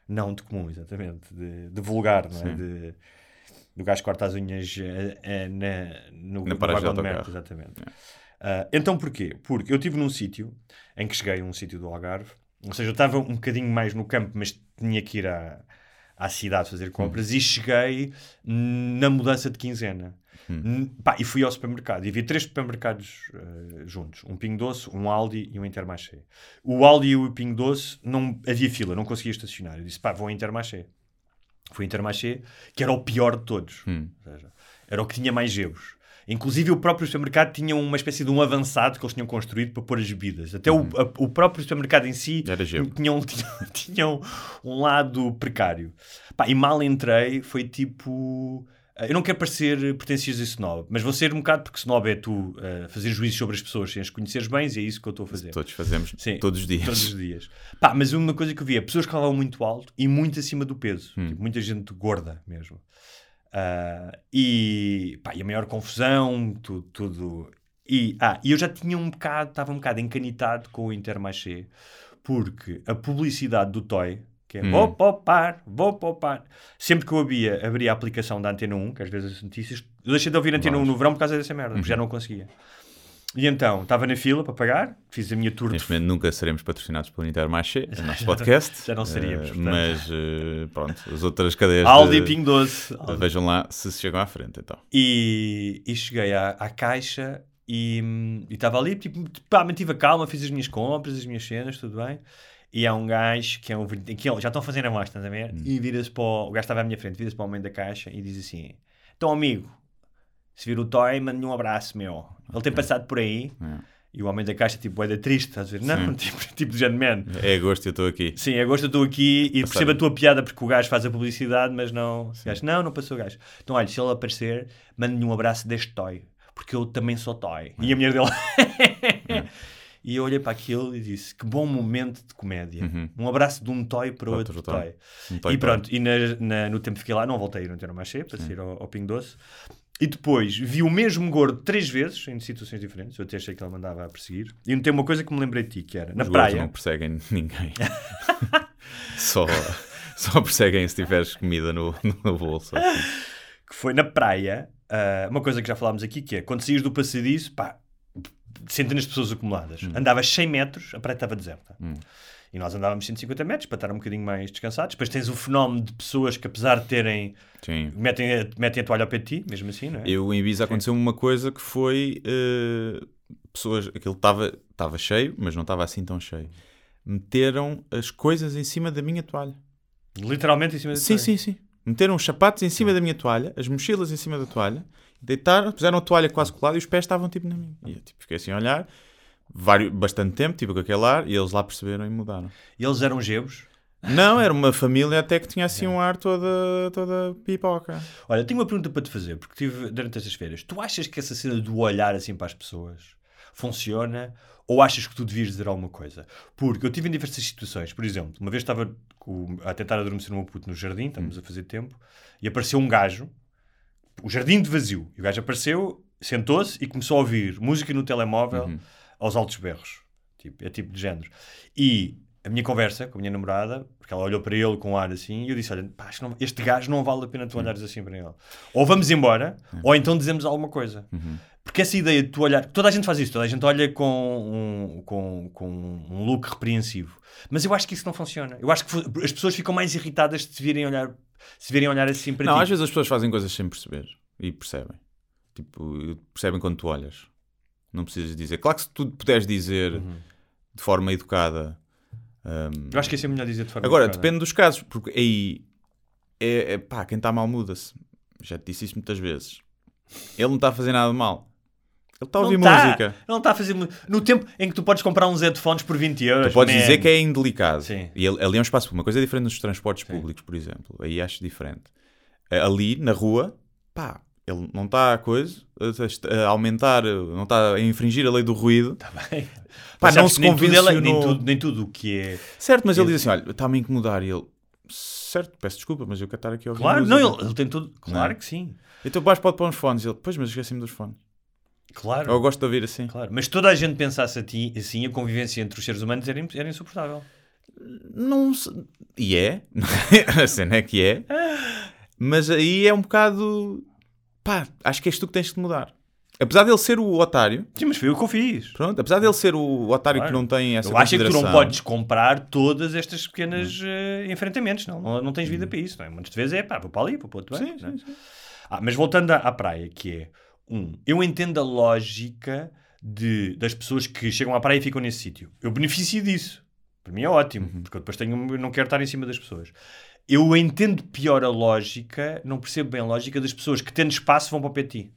Não, de comum, exatamente. De, de vulgar, não é? De, do gajo que corta as unhas eh, eh, na, no, Na paragem de merda, exatamente. Ah, então porquê? Porque eu estive num sítio em que cheguei a um sítio do Algarve, ou seja, eu estava um bocadinho mais no campo, mas tinha que ir à, à cidade fazer compras e cheguei na mudança de quinzena. N- pá, e fui ao supermercado e vi três supermercados eh, juntos: um Pingo Doce, um Aldi e um Intermarché. O Aldi e o Pingo Doce não havia fila, não conseguia estacionar. Eu disse: pá, vou ao Intermarché. Fui ao Intermarché, que era o pior de todos. Hum. Seja, era o que tinha mais gebos. Inclusive o próprio supermercado tinha uma espécie de um avançado que eles tinham construído para pôr as bebidas. Até o, a- o próprio supermercado em si tinha, um, tinha, tinha um- um lado precário. Pá, e mal entrei, foi tipo. eh, Eu não quero parecer pretencioso e snob, mas vou ser um bocado porque snob é tu eh, fazer juízos sobre as pessoas sem as conheceres bem, e é isso que eu estou a fazer. Todos fazemos Sim, todos os dias. Todos os dias. Pá, mas uma coisa que eu vi é pessoas que falavam muito alto e muito acima do peso. Hum. Tipo, muita gente gorda mesmo. Ah, e, pá, e a maior confusão, tudo. tudo. E, ah, e eu já tinha um bocado, estava um bocado encanitado com o Intermarché, porque a publicidade do Toy, que é Hum. vou poupar, vou poupar, sempre que eu abria, abria a aplicação da Antena 1, que às vezes as notícias, eu deixei de ouvir a Antena 1 no verão por causa dessa merda, porque já não conseguia. E então, estava na fila para pagar, fiz a minha tour de Neste momento nunca seremos patrocinados pelo Intermarché, o nosso podcast. Já não seríamos, portanto. mas, eh, pronto, as outras cadeias Aldi de- e Pingo Doce. Vejam lá se chegam à frente, então. E, e cheguei à, à caixa e estava ali, tipo, pá, mantive a calma, fiz as minhas compras, as minhas cenas, tudo bem. E há um gajo que é um que já estão a fazer a mostra, estás a ver? Hum. E vira-se para o, o gajo estava à minha frente, vira-se para o homem da caixa e diz assim: Então, amigo, se vir o Toy, manda-lhe um abraço, meu. Ele tem passado por aí. É. E o homem da caixa, tipo, é da triste, estás a ver? Não, Sim. tipo, tipo de gentleman. É agosto e eu estou aqui. Sim, agora eu estou aqui e percebo a tua piada porque o gajo faz a publicidade, mas não. O gajo, não, não passou o gajo. Então, olha, se ele aparecer, mande-lhe um abraço deste toy, porque eu também sou toy. E a mulher dele. e eu olhei para aquilo e disse: que bom momento de comédia. Um abraço de um toy para outro, Outro toy. toy. Um toy e pronto, e na- na- no tempo que fiquei lá, não voltei a ir no Intermarché para sair ao, ao Pingo Doce. E depois vi o mesmo gordo três vezes, em situações diferentes. Eu até achei que ele mandava a perseguir. E não tem uma coisa que me lembrei de ti, que era na Os praia. não perseguem ninguém. só, só perseguem se tiveres comida no, no bolso. assim. que foi na praia, ah, uma coisa que já falámos aqui, que é quando saías do passadiço, pá, centenas de pessoas acumuladas. Andavas 100 metros, a praia estava deserta. E nós andávamos 150 metros para estar um bocadinho mais descansados. Depois tens o fenómeno de pessoas que, apesar de terem, Sim. metem a, metem a toalha ao pé de ti, mesmo assim, não é? Eu em Ibiza aconteceu uma coisa que foi eh, pessoas, aquilo estava cheio, mas não estava assim tão cheio. Meteram as coisas em cima da minha toalha. Literalmente em cima da Sim, toalha. sim, sim. Meteram os sapatos em cima da minha toalha, as mochilas em cima da toalha, deitaram, puseram a toalha quase colada e os pés estavam tipo na minha. E eu tipo, fiquei assim a olhar, vários, bastante tempo, tipo com aquele ar, e eles lá perceberam e mudaram. E eles eram gebos. Não, era uma família até que tinha assim um ar toda, toda pipoca. Olha, tenho uma pergunta para te fazer, porque tive durante estas férias. Tu achas que essa cena do olhar assim para as pessoas funciona? Ou achas que tu devias dizer alguma coisa? Porque eu tive em diversas situações. Por exemplo, uma vez estava com- a tentar adormecer meu puto no jardim, estamos a fazer tempo, e apareceu um gajo, o jardim de vazio. E o gajo apareceu, sentou-se e começou a ouvir música no telemóvel aos altos berros. Tipo, é tipo de género. E a minha conversa com a minha namorada, porque ela olhou para ele com um ar assim, e eu disse: Olha, pá, não- este gajo não vale a pena tu olhares assim para ele. Ou vamos embora, ou então dizemos alguma coisa. Porque essa ideia de tu olhar, toda a gente faz isso, toda a gente olha com um, com, com um look repreensivo. Mas eu acho que isso não funciona. Eu acho que as pessoas ficam mais irritadas de se virem olhar, se virem olhar assim para Não, ti. às vezes as pessoas fazem coisas sem perceber e percebem. Tipo, percebem quando tu olhas. Não precisas dizer. Claro que se tu puderes dizer de forma educada. hum, Eu acho que isso é melhor dizer de forma Agora, educada. depende dos casos, porque aí é, é pá, quem está mal muda-se. Já te disse isso muitas vezes. Ele não está a fazer nada de mal. Ele está a ouvir não tá. música. Não está a fazer No tempo em que tu podes comprar uns headphones por 20 euros. Tu podes man. dizer que é indelicado. Sim. E ali é um espaço. Uma coisa é diferente nos transportes públicos, por exemplo. Aí acho diferente. Eh, Ali, na rua, pá, ele não está a coisa, a, aumentar, não está a infringir a lei do ruído. Bem, Pá, não se que nem tudo, é nem, convencionou. tudo, nem tudo o que é. Certo, mas ele diz assim: olha, está-me a incomodar. E ele, certo, peço desculpa, mas eu quero estar aqui a ouvir Claro, não, ele, ele tem tudo. Claro Não. que sim. Então o baixo pode pôr uns fones. Ele, pois, mas esqueci-me dos fones. Claro. Eu gosto de ouvir assim. claro. Mas toda a gente pensasse a ti, assim, a convivência entre os seres humanos era, era insuportável. Não se... E é. a cena é que é. Mas aí é um bocado. Pá, acho que és tu que tens de mudar. Apesar dele ser o otário, Sim, mas foi o que eu fiz. pronto, apesar dele ser o otário Claro. que não tem essa Eu acho é que tu não podes comprar todas estas pequenas eh, enfrentamentos, não, não, não tens vida para isso. Não é? Muitas vezes é pá, vou para ali, vou para outro Sim, lado, sim, é? sim. Ah, mas voltando à, à praia, que é um, eu entendo a lógica de, das pessoas que chegam à praia e ficam nesse sítio. Eu beneficio disso. Para mim é ótimo, Uhum. porque eu depois tenho, não quero estar em cima das pessoas. Eu entendo pior a lógica, não percebo bem a lógica das pessoas que tendo espaço vão para o ti.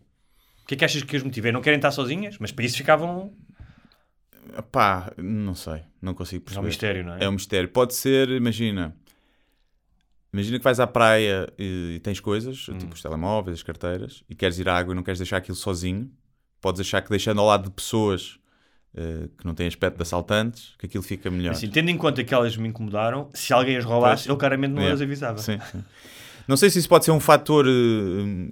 O que é que achas que as motiva? Não querem estar sozinhas, mas para isso ficavam. Pá, não sei, não consigo É perceber. um mistério, não é? É um mistério. Pode ser, imagina. Imagina que vais à praia e, e tens coisas, Hum. tipo os telemóveis, as carteiras, e queres ir à água e não queres deixar aquilo sozinho. Podes achar que deixando ao lado de pessoas eh, que não têm aspecto de assaltantes, que aquilo fica melhor. Assim, tendo em conta que elas me incomodaram, se alguém as roubasse, Pois. ele claramente não Yeah. as avisava. Sim, sim. Não sei se isso pode ser um fator eh,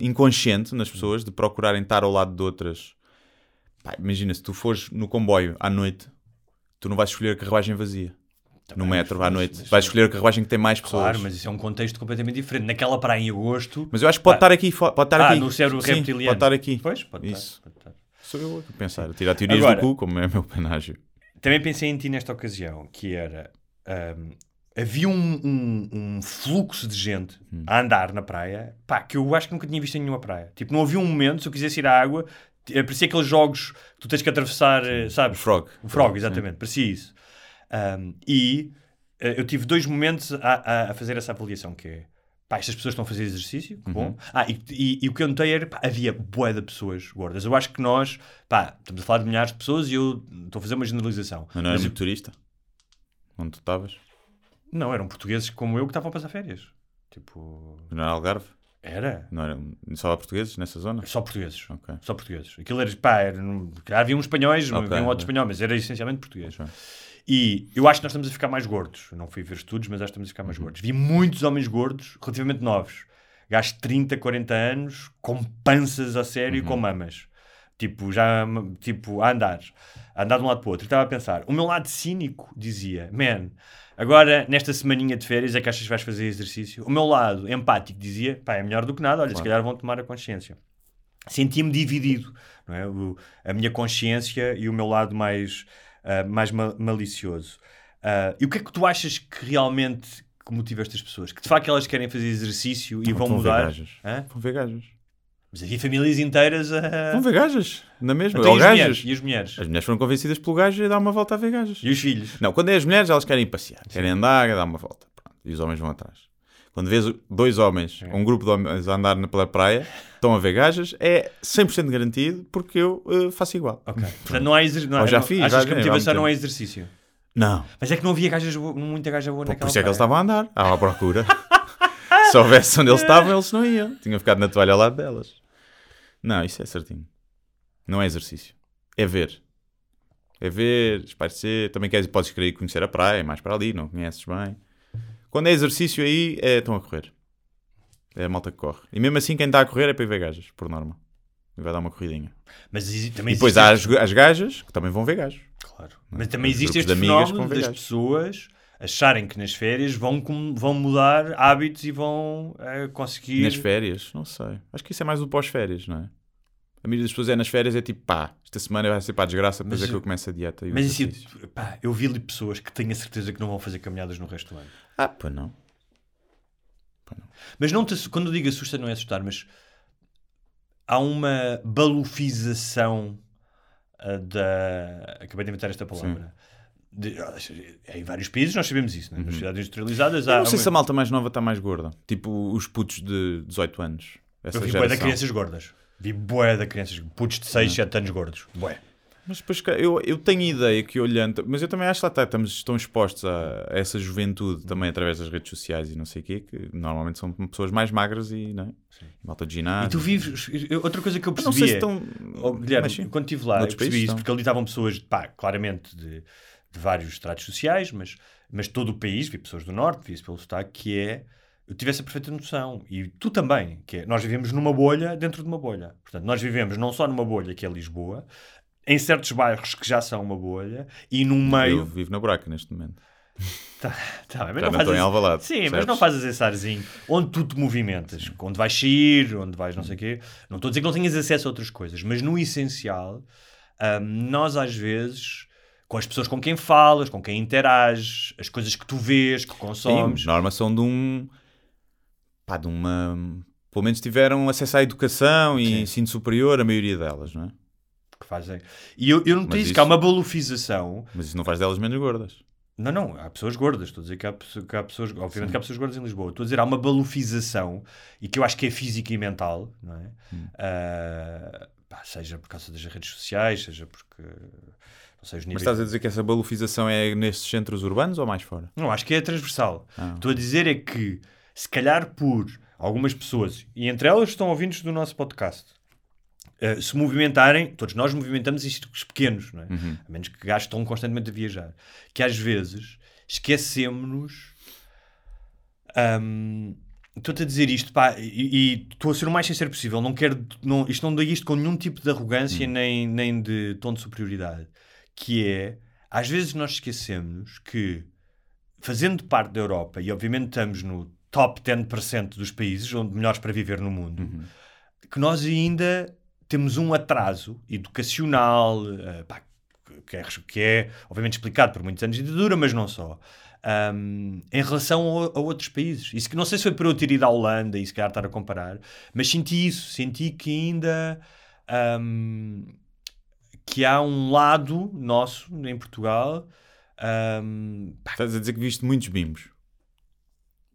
inconsciente nas pessoas de procurarem estar ao lado de outras. Pá, imagina, se tu fores no comboio à noite, tu não vais escolher a carruagem vazia. no metro à noite. mas- vais escolher a carruagem que tem mais pessoas. Claro, mas isso é um contexto completamente diferente. Naquela praia em agosto. Mas eu acho que pode Pá. estar aqui. Pode estar ah, aqui. no cérebro Sim, reptiliano. Pode estar aqui. Pois, pode Isso. estar. pode estar. Sou eu a pensar, tirar teorias Agora- do cu, como é meu penágio. Também pensei em ti nesta ocasião, que era. ahm, havia um, um- um fluxo de gente Hum. a andar na praia, pá, que eu acho que nunca tinha visto em nenhuma praia. Tipo, não havia um momento, se eu quisesse ir à água, parecia aqueles jogos que tu tens que atravessar, eh, sabes? O frog. O frog, Sim. exatamente, parecia isso. Ahm, e eh, eu tive dois momentos a, a- a fazer essa avaliação, que é, pá, estas pessoas estão a fazer exercício, que Uhum. bom. Ah, e, e- e o que eu notei era, pá, havia bué de pessoas gordas. Eu acho que nós, pá, estamos a falar de milhares de pessoas e eu estou a fazer uma generalização. Mas não era Mas muito turista? Onde tu estavas? Não, eram portugueses como eu que estavam a passar férias. Tipo, Não era Algarve? era. Não era só portugueses nessa zona? Só portugueses. Ok. Só portugueses. Aquilo era, pá, era, havia uns espanhóis, Ok, havia um outro espanhol, mas era essencialmente português. Ok. E eu acho que nós estamos a ficar mais gordos. Eu não fui ver estudos, mas acho que estamos a ficar Uhum. mais gordos. Vi muitos homens gordos, relativamente novos. De 30, 40 anos, com panças a sério e Uhum. com mamas. Tipo, já, tipo, a andar. A andar de um lado para o outro. E estava a pensar, o meu lado cínico dizia, man, agora nesta semaninha de férias é que achas que vais fazer exercício? O meu lado empático dizia, pá, é melhor do que nada, olha, se Claro. calhar vão tomar a consciência. Sentia-me dividido, não é? O- a minha consciência e o meu lado mais, ah, mais ma- malicioso. Ah, e o que é que tu achas que realmente que motiva estas pessoas? Que de facto elas querem fazer exercício e vão Vão mudar? Vão ver gajas. Mas havia famílias inteiras a. Vão ver gajas. Na mesma. Então, Ou e, as mulheres? gajas. e as mulheres? As mulheres foram convencidas pelo gajo a dar uma volta a ver gajas. E os filhos? Não, quando é as mulheres, elas querem passear, querem andar, dar uma volta. Pronto. E os homens vão atrás. Quando vês dois homens, um grupo de homens a andar pela praia, estão a ver gajas, é 100% garantido porque eu eh, faço igual. Ok. Portanto, não há exercício. Ou já fiz, Achas já que a motivação não é exercício? Não. Mas é que não havia gajas muita gaja boa Por naquela isso é que eles estavam a andar, à procura. Se houvesse onde eles estavam, eles não iam. Tinham ficado na toalha ao lado delas. Não, isso é certinho. Não é exercício. É ver. É ver, espairecer. Também queres, podes querer conhecer a praia, mais para ali, não conheces bem. Quando é exercício aí, é, estão a correr. É a malta que corre. E mesmo assim, quem está a correr é para ir ver gajas, por norma. E vai dar uma corridinha. Mas também E depois há as, as gajas que também vão ver gajos. Claro. Mas também Os existe este fenómeno das gajos. pessoas acharem que nas férias vão, vão mudar hábitos e vão eh, conseguir. Nas férias, não sei. Acho que isso é mais o pós-férias, não é? A maioria das pessoas é nas férias, é tipo, pá, esta semana vai ser para a desgraça, depois Mas é que eu- começo a dieta. E Mas exercício. pá, eu vi ali pessoas que tenho a certeza que não vão fazer caminhadas no resto do ano. Ah, pá, não. Mas não te, quando eu digo assusta, não é assustar, mas há uma balufização ah, da. Acabei de inventar esta palavra. De- ah, em vários países nós sabemos isso, né? nas sociedades industrializadas Uhum. Eu há não sei se a malta mais nova está mais gorda. Tipo, os putos de 18 anos. Essa Eu vi de geração. crianças gordas. Vi bué de crianças, putos de 6, 7 anos gordos. Bué. Mas depois, eu, eu tenho ideia que olhando, mas eu também acho que lá está, estamos, estão expostos a, a essa juventude também através das redes sociais e não sei o quê, que normalmente são pessoas mais magras e, não é? Malta de ginásio. E tu vives. eu- Outra coisa que eu Mas não percebi sei se estão... Oh, Guilherme, Mas quando estive lá, eu percebi países isso, estão. porque ali estavam pessoas, pá, claramente de, de vários estratos sociais, mas, mas todo o país, vi pessoas do Norte, vi isso pelo sotaque, que é. Eu tive essa perfeita noção. E tu também, que é. Nós vivemos numa bolha dentro de uma bolha. Portanto, nós vivemos não só numa bolha, que é Lisboa, em certos bairros que já são uma bolha, e num Eu meio. vivo na buraca neste momento. Tá, tá mas Já não fazes- estou em Alvalade, Sim, mas percebes? não fazes esse arzinho onde tu te movimentas, onde vais sair, onde vais não sei o quê. Não estou a dizer que não tenhas acesso a outras coisas, mas no essencial, hum, nós às vezes, com as pessoas com quem falas, com quem interages, as coisas que tu vês, que Sim, consomes. norma são de um... Pá, de uma... Pelo menos tiveram acesso à educação e Sim. ensino superior, a maioria delas, não é? Que fazem. E eu, eu não Mas tenho isso, que há uma balufização. Mas isso não faz delas menos gordas. Não, não, há pessoas gordas. Estou a dizer que há, que há pessoas, obviamente que há pessoas gordas em Lisboa. Estou a dizer, há uma balufização e que eu acho que é física e mental, não é? Hum. Ah, pá, seja por causa das redes sociais, seja porque. Sei, os Mas níveis. estás a dizer que essa balufização é nestes centros urbanos ou mais fora? Não, acho que é transversal. Ah. Estou a dizer é que, se calhar por algumas pessoas, e entre elas estão ouvintes do nosso podcast, eh, se movimentarem, todos nós movimentamos em círculos pequenos, não é? Uhum. a menos que estão constantemente a viajar, que às vezes esquecemos-nos. hum, Estou-te a dizer isto, pá, e estou a ser o mais sincero possível. Não quero, não, isto não dei isto com nenhum tipo de arrogância nem, nem de tom de superioridade. Que é, às vezes nós esquecemos que, fazendo parte da Europa, e obviamente estamos no top 10% dos países onde melhores para viver no mundo, que nós ainda temos um atraso educacional, eh, pá, que, é, que é, obviamente, explicado por muitos anos de ditadura, mas não só. um, em relação a, a outros países. Isso que não sei se foi por eu ter ido à Holanda e se calhar estar a comparar, mas senti isso, senti que ainda um, que há um lado nosso em Portugal. um, Estás a dizer que viste muitos bimbos.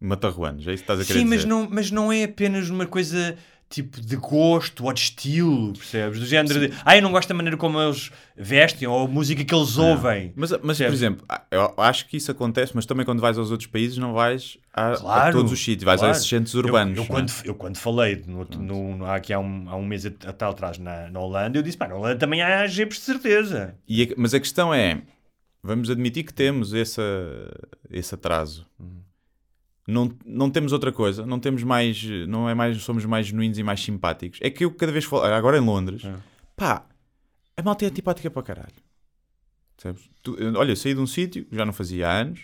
Matarruanos, é isso que estás a querer Sim, mas dizer? não, mas não é apenas uma coisa tipo de gosto ou de estilo, percebes? Do género de, ah, eu não gosto da maneira como eles vestem ou a música que eles ouvem. Mas, mas por exemplo, eu acho que isso acontece, mas também quando vais aos outros países não vais a, a Claro, todos os sítios, vais claro. a esses centros Eu- urbanos. Eu, não é? quando, eu quando falei no, no, no- aqui há um, há um mês a- até atrás na, na Holanda, eu disse, pá, na Holanda também há jepes de certeza. E a- mas a questão é, vamos admitir que temos esse, esse atraso. Não, não temos outra coisa, não temos mais, não é mais, somos mais genuínos e mais simpáticos. É que eu cada vez falo, agora em Londres, É. pá, a malta é antipática para caralho. Percebes? Tu- olha, saí de um sítio, já não fazia anos,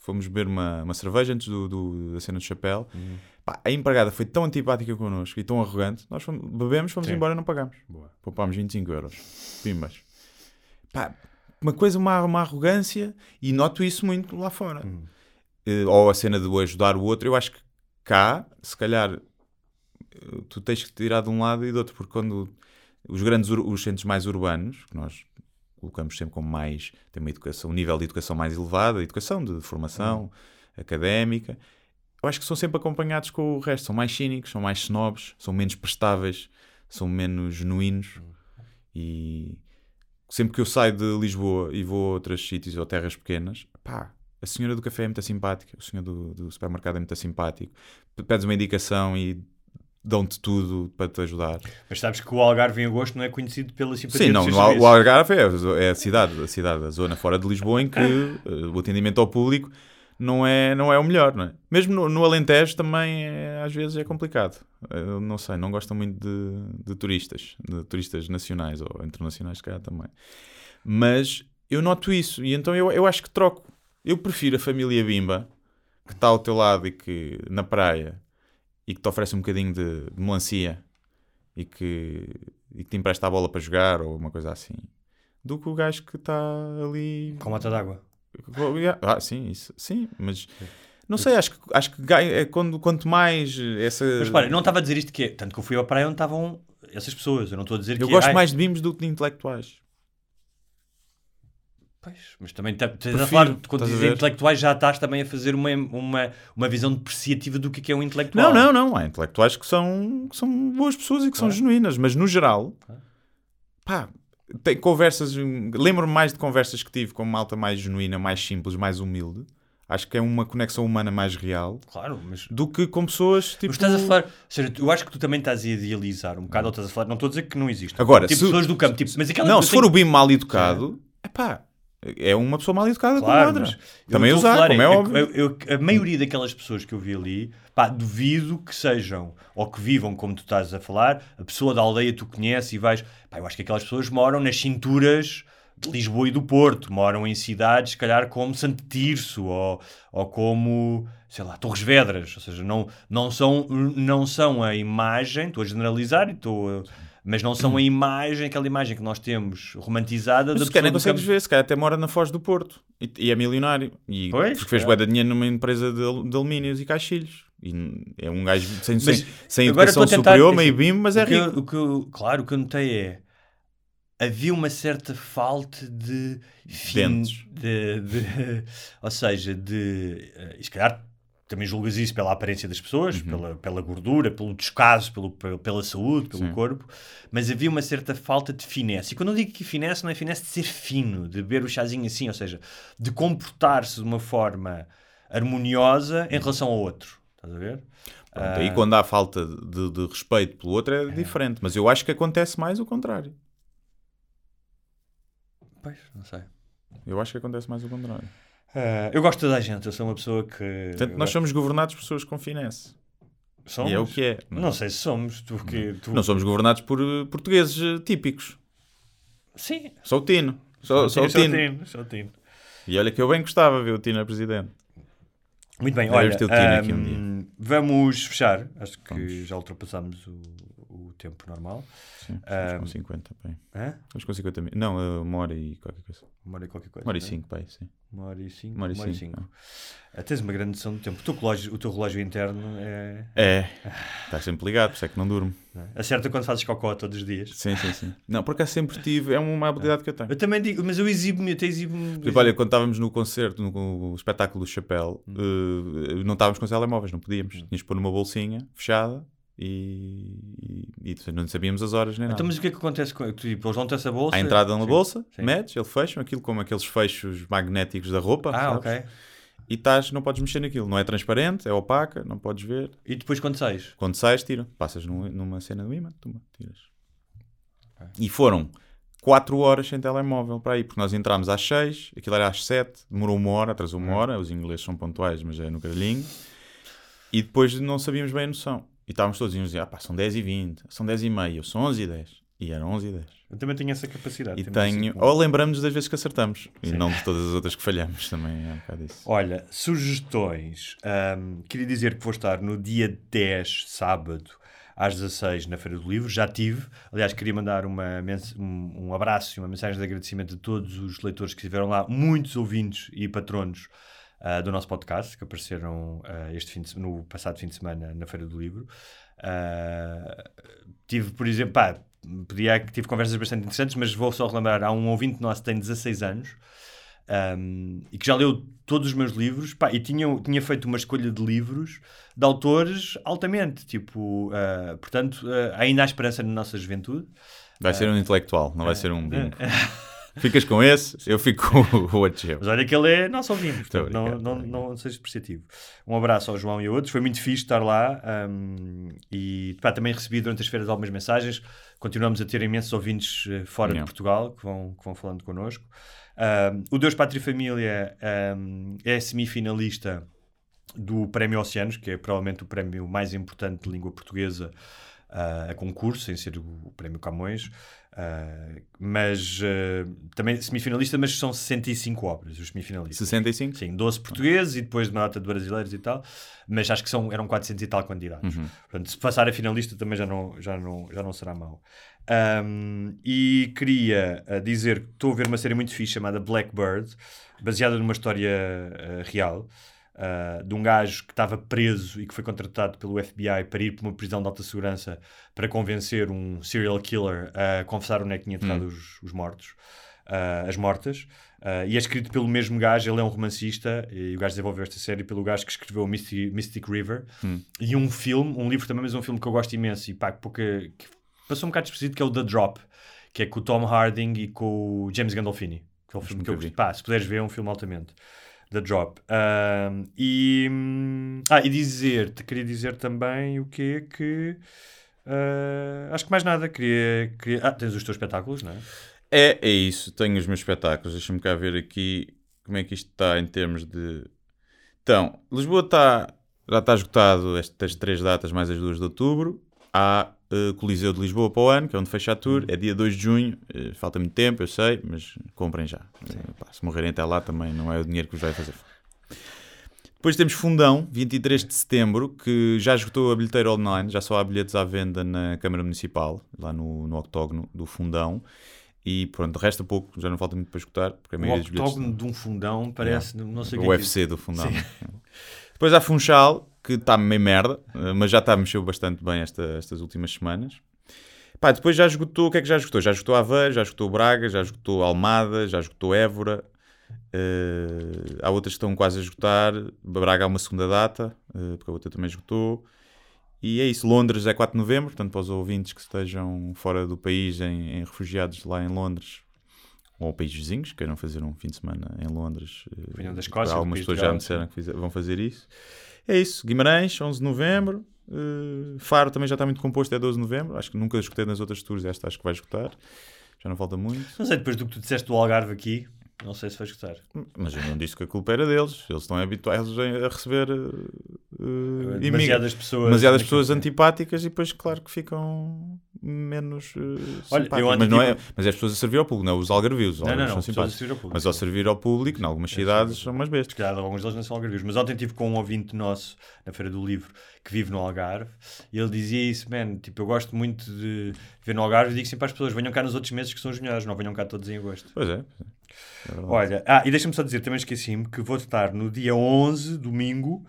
fomos beber uma, uma cerveja antes do, do- da cena do chapéu. Pá, a empregada foi tão antipática connosco e tão arrogante, nós fomos, bebemos, fomos Sim. embora e não pagámos. Boa. Poupámos 25 euros. Pimbas. Pá, uma coisa, uma, uma arrogância, e noto isso muito lá fora. Hum. Eh, ou a cena de ajudar o outro, eu acho que cá, se calhar, eh, tu tens que tirar de um lado e do outro, porque quando os grandes, os centros mais urbanos, que nós colocamos sempre como mais, tem uma educação, um nível de educação mais elevado, educação de formação académica, eu acho que são sempre acompanhados com o resto, são mais cínicos, são mais snobs, são menos prestáveis, são menos genuínos e sempre que eu saio de Lisboa e vou a outros sítios ou terras pequenas, pá, a senhora do café é muito simpática, o senhor do, do supermercado é muito simpático, pedes uma indicação e dão-te tudo para te ajudar. Mas sabes que o Algarve em agosto não é conhecido pela simpatia Sim, não, o Algarve é, é a cidade, a cidade, a zona fora de Lisboa em que eh, o atendimento ao público não é, não é o melhor, não é? Mesmo no, no Alentejo também é- às vezes é complicado. Eu não sei, não gostam muito de, de turistas, de turistas nacionais ou internacionais, se calhar também. Mas eu noto isso e então eu, eu acho que troco. Eu prefiro a família Bimba que está ao teu lado e que na praia e que te oferece um bocadinho de, de melancia e que, e que te empresta a bola para jogar ou uma coisa assim, do que o gajo que está ali. Com mata d'água. Ah, sim, isso, sim, mas não sei, acho que, acho que é quando, quanto mais essa. Mas repara, eu não estava a dizer isto que é, tanto que eu fui à praia onde estavam essas pessoas, eu não estou a dizer eu que gosto ai, mais de bimos do que de intelectuais. Pois, mas também tá- estás a falar, quando estás a dizes intelectuais já estás também a fazer uma, uma, uma visão depreciativa do que é que é um intelectual. Não, não, não. Há intelectuais que são, que são boas pessoas e que são Claro. genuínas, mas no geral, pá, tem conversas. Lembro-me mais de conversas que tive com uma malta mais genuína, mais simples, mais humilde. Acho que é uma conexão humana mais real Claro, mas do que com pessoas tipo. Mas estás a falar, ou seja, eu acho que tu também estás a idealizar um bocado, ou estás a falar, não estou a dizer que não existe. Agora, tipo se- pessoas do campo, tipo, mas aquela Não, se tenho- for o BIM mal educado, é pá, é uma pessoa mal educada Claro, eu Também a usar, falar como é, óbvio. eu- eu- a maioria daquelas pessoas que eu vi ali, pá, duvido que sejam ou que vivam como tu estás a falar, a pessoa da aldeia tu conheces e vais, pá, eu acho que aquelas pessoas moram nas cinturas de Lisboa e do Porto, moram em cidades, se calhar, como Santo Tirso ou, ou como, sei lá, Torres Vedras, ou seja, não, não, são, não são a imagem, estou a generalizar, e estou a- mas não são a imagem, aquela imagem que nós temos romantizada Mas da se pessoa do consegues ver, se calhar até mora na Foz do Porto e, e é milionário. E Pois, porque fez é. bué de dinheiro numa empresa de, de alumínios e caixilhos. E é um gajo sem, sem, sem educação tentar- superior, meio bim, mas é o que rico. o que eu- claro, o que eu notei é havia uma certa falta de fim, de, de- ou seja, de e se calhar também julgas isso pela aparência das pessoas, Uhum. pela, pela gordura, pelo descaso, pelo, pela- saúde, pelo Sim. corpo, mas havia uma certa falta de finesse. E quando eu digo que finesse, não é finesse de ser fino, de beber o chazinho assim, ou seja, de comportar-se de uma forma harmoniosa em relação ao outro. Estás a ver? Pronto, Ah. Aí quando há falta de, de respeito pelo outro é, diferente. Mas eu acho que acontece mais o contrário. Pois, não sei. Eu acho que acontece mais o contrário. Ah, eu gosto de toda a gente, eu sou uma pessoa que. Portanto, nós somos governados por pessoas com finesse. Somos? E é o que é. Não sei se somos. Tu, que, tu... Não somos governados por eh, portugueses eh, típicos. Sim. Só o Tino. Só, só o Sou Tino. Tino, sou Tino. E olha que eu bem gostava de ver o Tino a presidente. Muito bem, olha, o Tino aqui um ahm, vamos fechar. Acho que já ultrapassámos o, o tempo normal. Sim, estamos com 50, bem. Hã? Estamos com 50 mil. Não, uma hora e qualquer coisa. Uma hora e qualquer coisa. Uma hora e não é? cinco, pai, sim. Uma hora e cinco. Uma hora e cinco. Ah, tens uma grande noção do tempo. O teu relógio, o teu relógio interno é. É, está sempre ligado, por isso é que não durmo. não é? Acerta quando fazes cocó todos os dias. Sim, sim, sim. Não, porque sempre tive, é uma habilidade que eu tenho. Eu também digo, mas eu exibo-me, eu te exibo-me. Exemplo, olha, quando estávamos no concerto, no, espetáculo do Chapéu, eh, não estávamos com os telemóveis, não podíamos. Tínhamos de pôr numa bolsinha fechada e, e, e não sabíamos as horas nem nada. Então, mas o que é que acontece com. Tipo, eles dão-te essa bolsa? À entrada na bolsa, sim. metes, ele fecha aquilo como aqueles fechos magnéticos da roupa. Ah, sabes? ok. E estás, não podes mexer naquilo. Não é transparente, é opaca, não podes ver. E depois quando sais? Quando sais, tira. Passas num- numa cena do imã, toma, tiras. E foram 4 horas sem telemóvel para aí, porque nós entramos às 6, aquilo era às 7, demorou uma hora, atrasou uma hora, os ingleses são pontuais, mas é no caralhinho. E depois não sabíamos bem a noção. E estávamos todos uns diziam, ah pá, são 10 e 20, são 10 e meia, são 11 e 10. E eram 11 e 10. Eu também tenho essa capacidade. E tenho, ou lembramos das vezes que acertamos, e não de todas as outras que falhamos, também é um bocado isso. Olha, sugestões. Ahm, queria dizer que vou estar no dia 10, sábado, às 16, na Feira do Livro. Já tive. Aliás, queria mandar uma um, um abraço e uma mensagem de agradecimento a todos os leitores que estiveram lá, muitos ouvintes e patronos ah, do nosso podcast, que apareceram ah, este fim de no passado fim de semana na Feira do Livro. Ah, tive, por exemplo, pá, podia que tive conversas bastante interessantes, mas vou só relembrar: há um ouvinte nosso que tem 16 anos um, e que já leu todos os meus livros pá, e tinha, tinha feito uma escolha de livros de autores altamente. Tipo, uh, portanto, uh, ainda há esperança na nossa juventude. Vai ser um intelectual, não vai ser um bingo. Ficas com esse, eu fico com o outro. Mas olha que ele é nosso ouvinte, portanto, não, não, a não, seja despreciativo. Um abraço ao João e a outros, foi muito fixe estar lá um, e pá, também recebi durante as feiras algumas mensagens. Continuamos a ter imensos ouvintes eh, fora Yeah. de Portugal que vão, que vão falando connosco. Um, o Deus, Pátria e Família um, é semifinalista do Prémio Oceanos, que é provavelmente o prémio mais importante de língua portuguesa ah, a concurso, sem ser o, o Prémio Camões. Ah, mas ah, também semifinalista, mas são 65 obras, os semifinalistas. 65? Sim, 12 portugueses e depois uma data de brasileiros e tal, mas acho que são, eram 400 e tal candidatos. Uhum. Portanto, se passar a finalista também já não, já não, já não será mau. Um, e queria uh, dizer que estou a ver uma série muito fixe chamada Blackbird, baseada numa história uh, real. Uh, de um gajo que estava preso e que foi contratado pelo FBI para ir para uma prisão de alta segurança para convencer um serial killer a confessar onde é que tinha enterrado os, os mortos, uh, as mortas. Uh, e é escrito pelo mesmo gajo, ele é um romancista, e o gajo desenvolveu esta série pelo gajo que escreveu Mystic, Mystic River. E um filme, um livro também, mas um filme que eu gosto imenso e pá, que pouca, que passou um bocado despercebido, que é o The Drop, que é com o Tom Harding e com o James Gandolfini. Que é um filme que eu vi. Pá, se puderes ver, é um filme altamente. The Drop. Ahm, e, hum, ah, e dizer-te, queria dizer também o quê? Que. ah, acho que mais nada. Queria, queria... Ah, tens os teus espetáculos, não é? É, é isso. Tenho os meus espetáculos. Deixa-me cá ver aqui como é que isto está em termos de. Então, Lisboa está. Já está esgotado estas três datas, mais as duas de outubro. Há eh, Coliseu de Lisboa para o ano, que é onde fecha a tour. É dia 2 de junho. Eh, falta muito tempo, eu sei, mas comprem já. Eh, pá, se morrerem até lá também não é o dinheiro que vos vai fazer. Depois temos Fundão, 23 de setembro, que já esgotou a bilheteira online, já só há bilhetes à venda na Câmara Municipal, lá no, no octógono do Fundão. E pronto, resta pouco, já não falta muito para esgotar, porque a O dos bilhetes. octógono de um fundão parece. Não sei o que é UFC do Fundão. Depois há Funchal, que está meio merda, eh, mas já está a mexer bastante bem esta- estas últimas semanas. Pá, depois já esgotou, o que é que já esgotou? Já esgotou Aveiro, já esgotou Braga, já esgotou Almada, já esgotou Évora. Eh, há outras que estão quase a esgotar. Braga há uma segunda data, eh, porque a outra também esgotou. E é isso. Londres é 4 de novembro, portanto, para os ouvintes que estejam fora do país, em, em refugiados lá em Londres, ou países vizinhos, queiram fazer um fim de semana em Londres. Venham da Escócia, Algumas pessoas já me disseram que vão fazer isso. É isso. Guimarães, 11 de novembro. eh, Faro também já está muito composto, é 12 de novembro. Acho que nunca escutei nas outras tours, esta acho que vai escutar. Já não falta muito. Não sei, depois do que tu disseste do Algarve aqui, não sei se vais gostar. Mas eu não disse que a culpa era deles. Eles estão habituados a receber eh, Demasiadas pessoas. demasiadas pessoas que- antipáticas e depois, claro, que ficam menos uh, Olha, eu mas, não é, mas é as pessoas a servir ao público, não é os algarvios. Os Não, não, algarvios não, são pessoas a simpáticos. servir ao público. Mas ao servir ao público, em algumas cidades, são umas bestas. Calhar alguns deles não são algarvios. Mas ontem estive com um ouvinte nosso na Feira do Livro que vive no Algarve e ele dizia isso, man, tipo, eu gosto muito de ver no Algarve e digo sempre às pessoas, venham cá nos outros meses que são os melhores, não venham cá todos em agosto. Pois é. é. É. Olha, ah, e deixa-me só dizer, também esqueci-me, que vou estar no dia 11, domingo,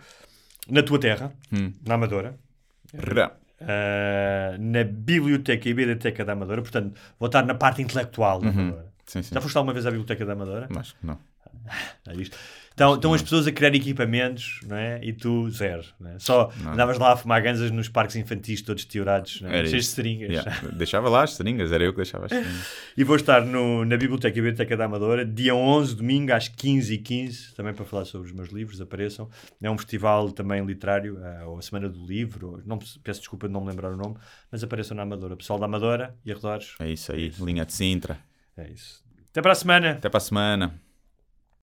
na tua terra, Hum. na Amadora, Rá. Ah, na Biblioteca e Biblioteca da Amadora, portanto, vou estar na parte intelectual da Amadora. Sim, sim. Já foste alguma vez à Biblioteca da Amadora? Mas não. Já viste? Então, estão as pessoas a criar equipamentos, não é? E tu, zero. Não é? Só Não. andavas lá a fumar ganzas nos parques infantis todos teorados, não é? Cheios de isso. seringas. Yeah. Deixava lá as seringas, era eu que deixava as seringas. E vou estar no- na Biblioteca e Biblioteca da Amadora, dia 11, domingo, às 15h15, também para falar sobre os meus livros, apareçam. É um festival também literário, ah, ou a Semana do Livro, não, peço desculpa de não me lembrar o nome, mas apareçam na Amadora. Pessoal da Amadora e arredores, É isso aí, linha de Sintra. é isso. Até para a semana! Até para a semana.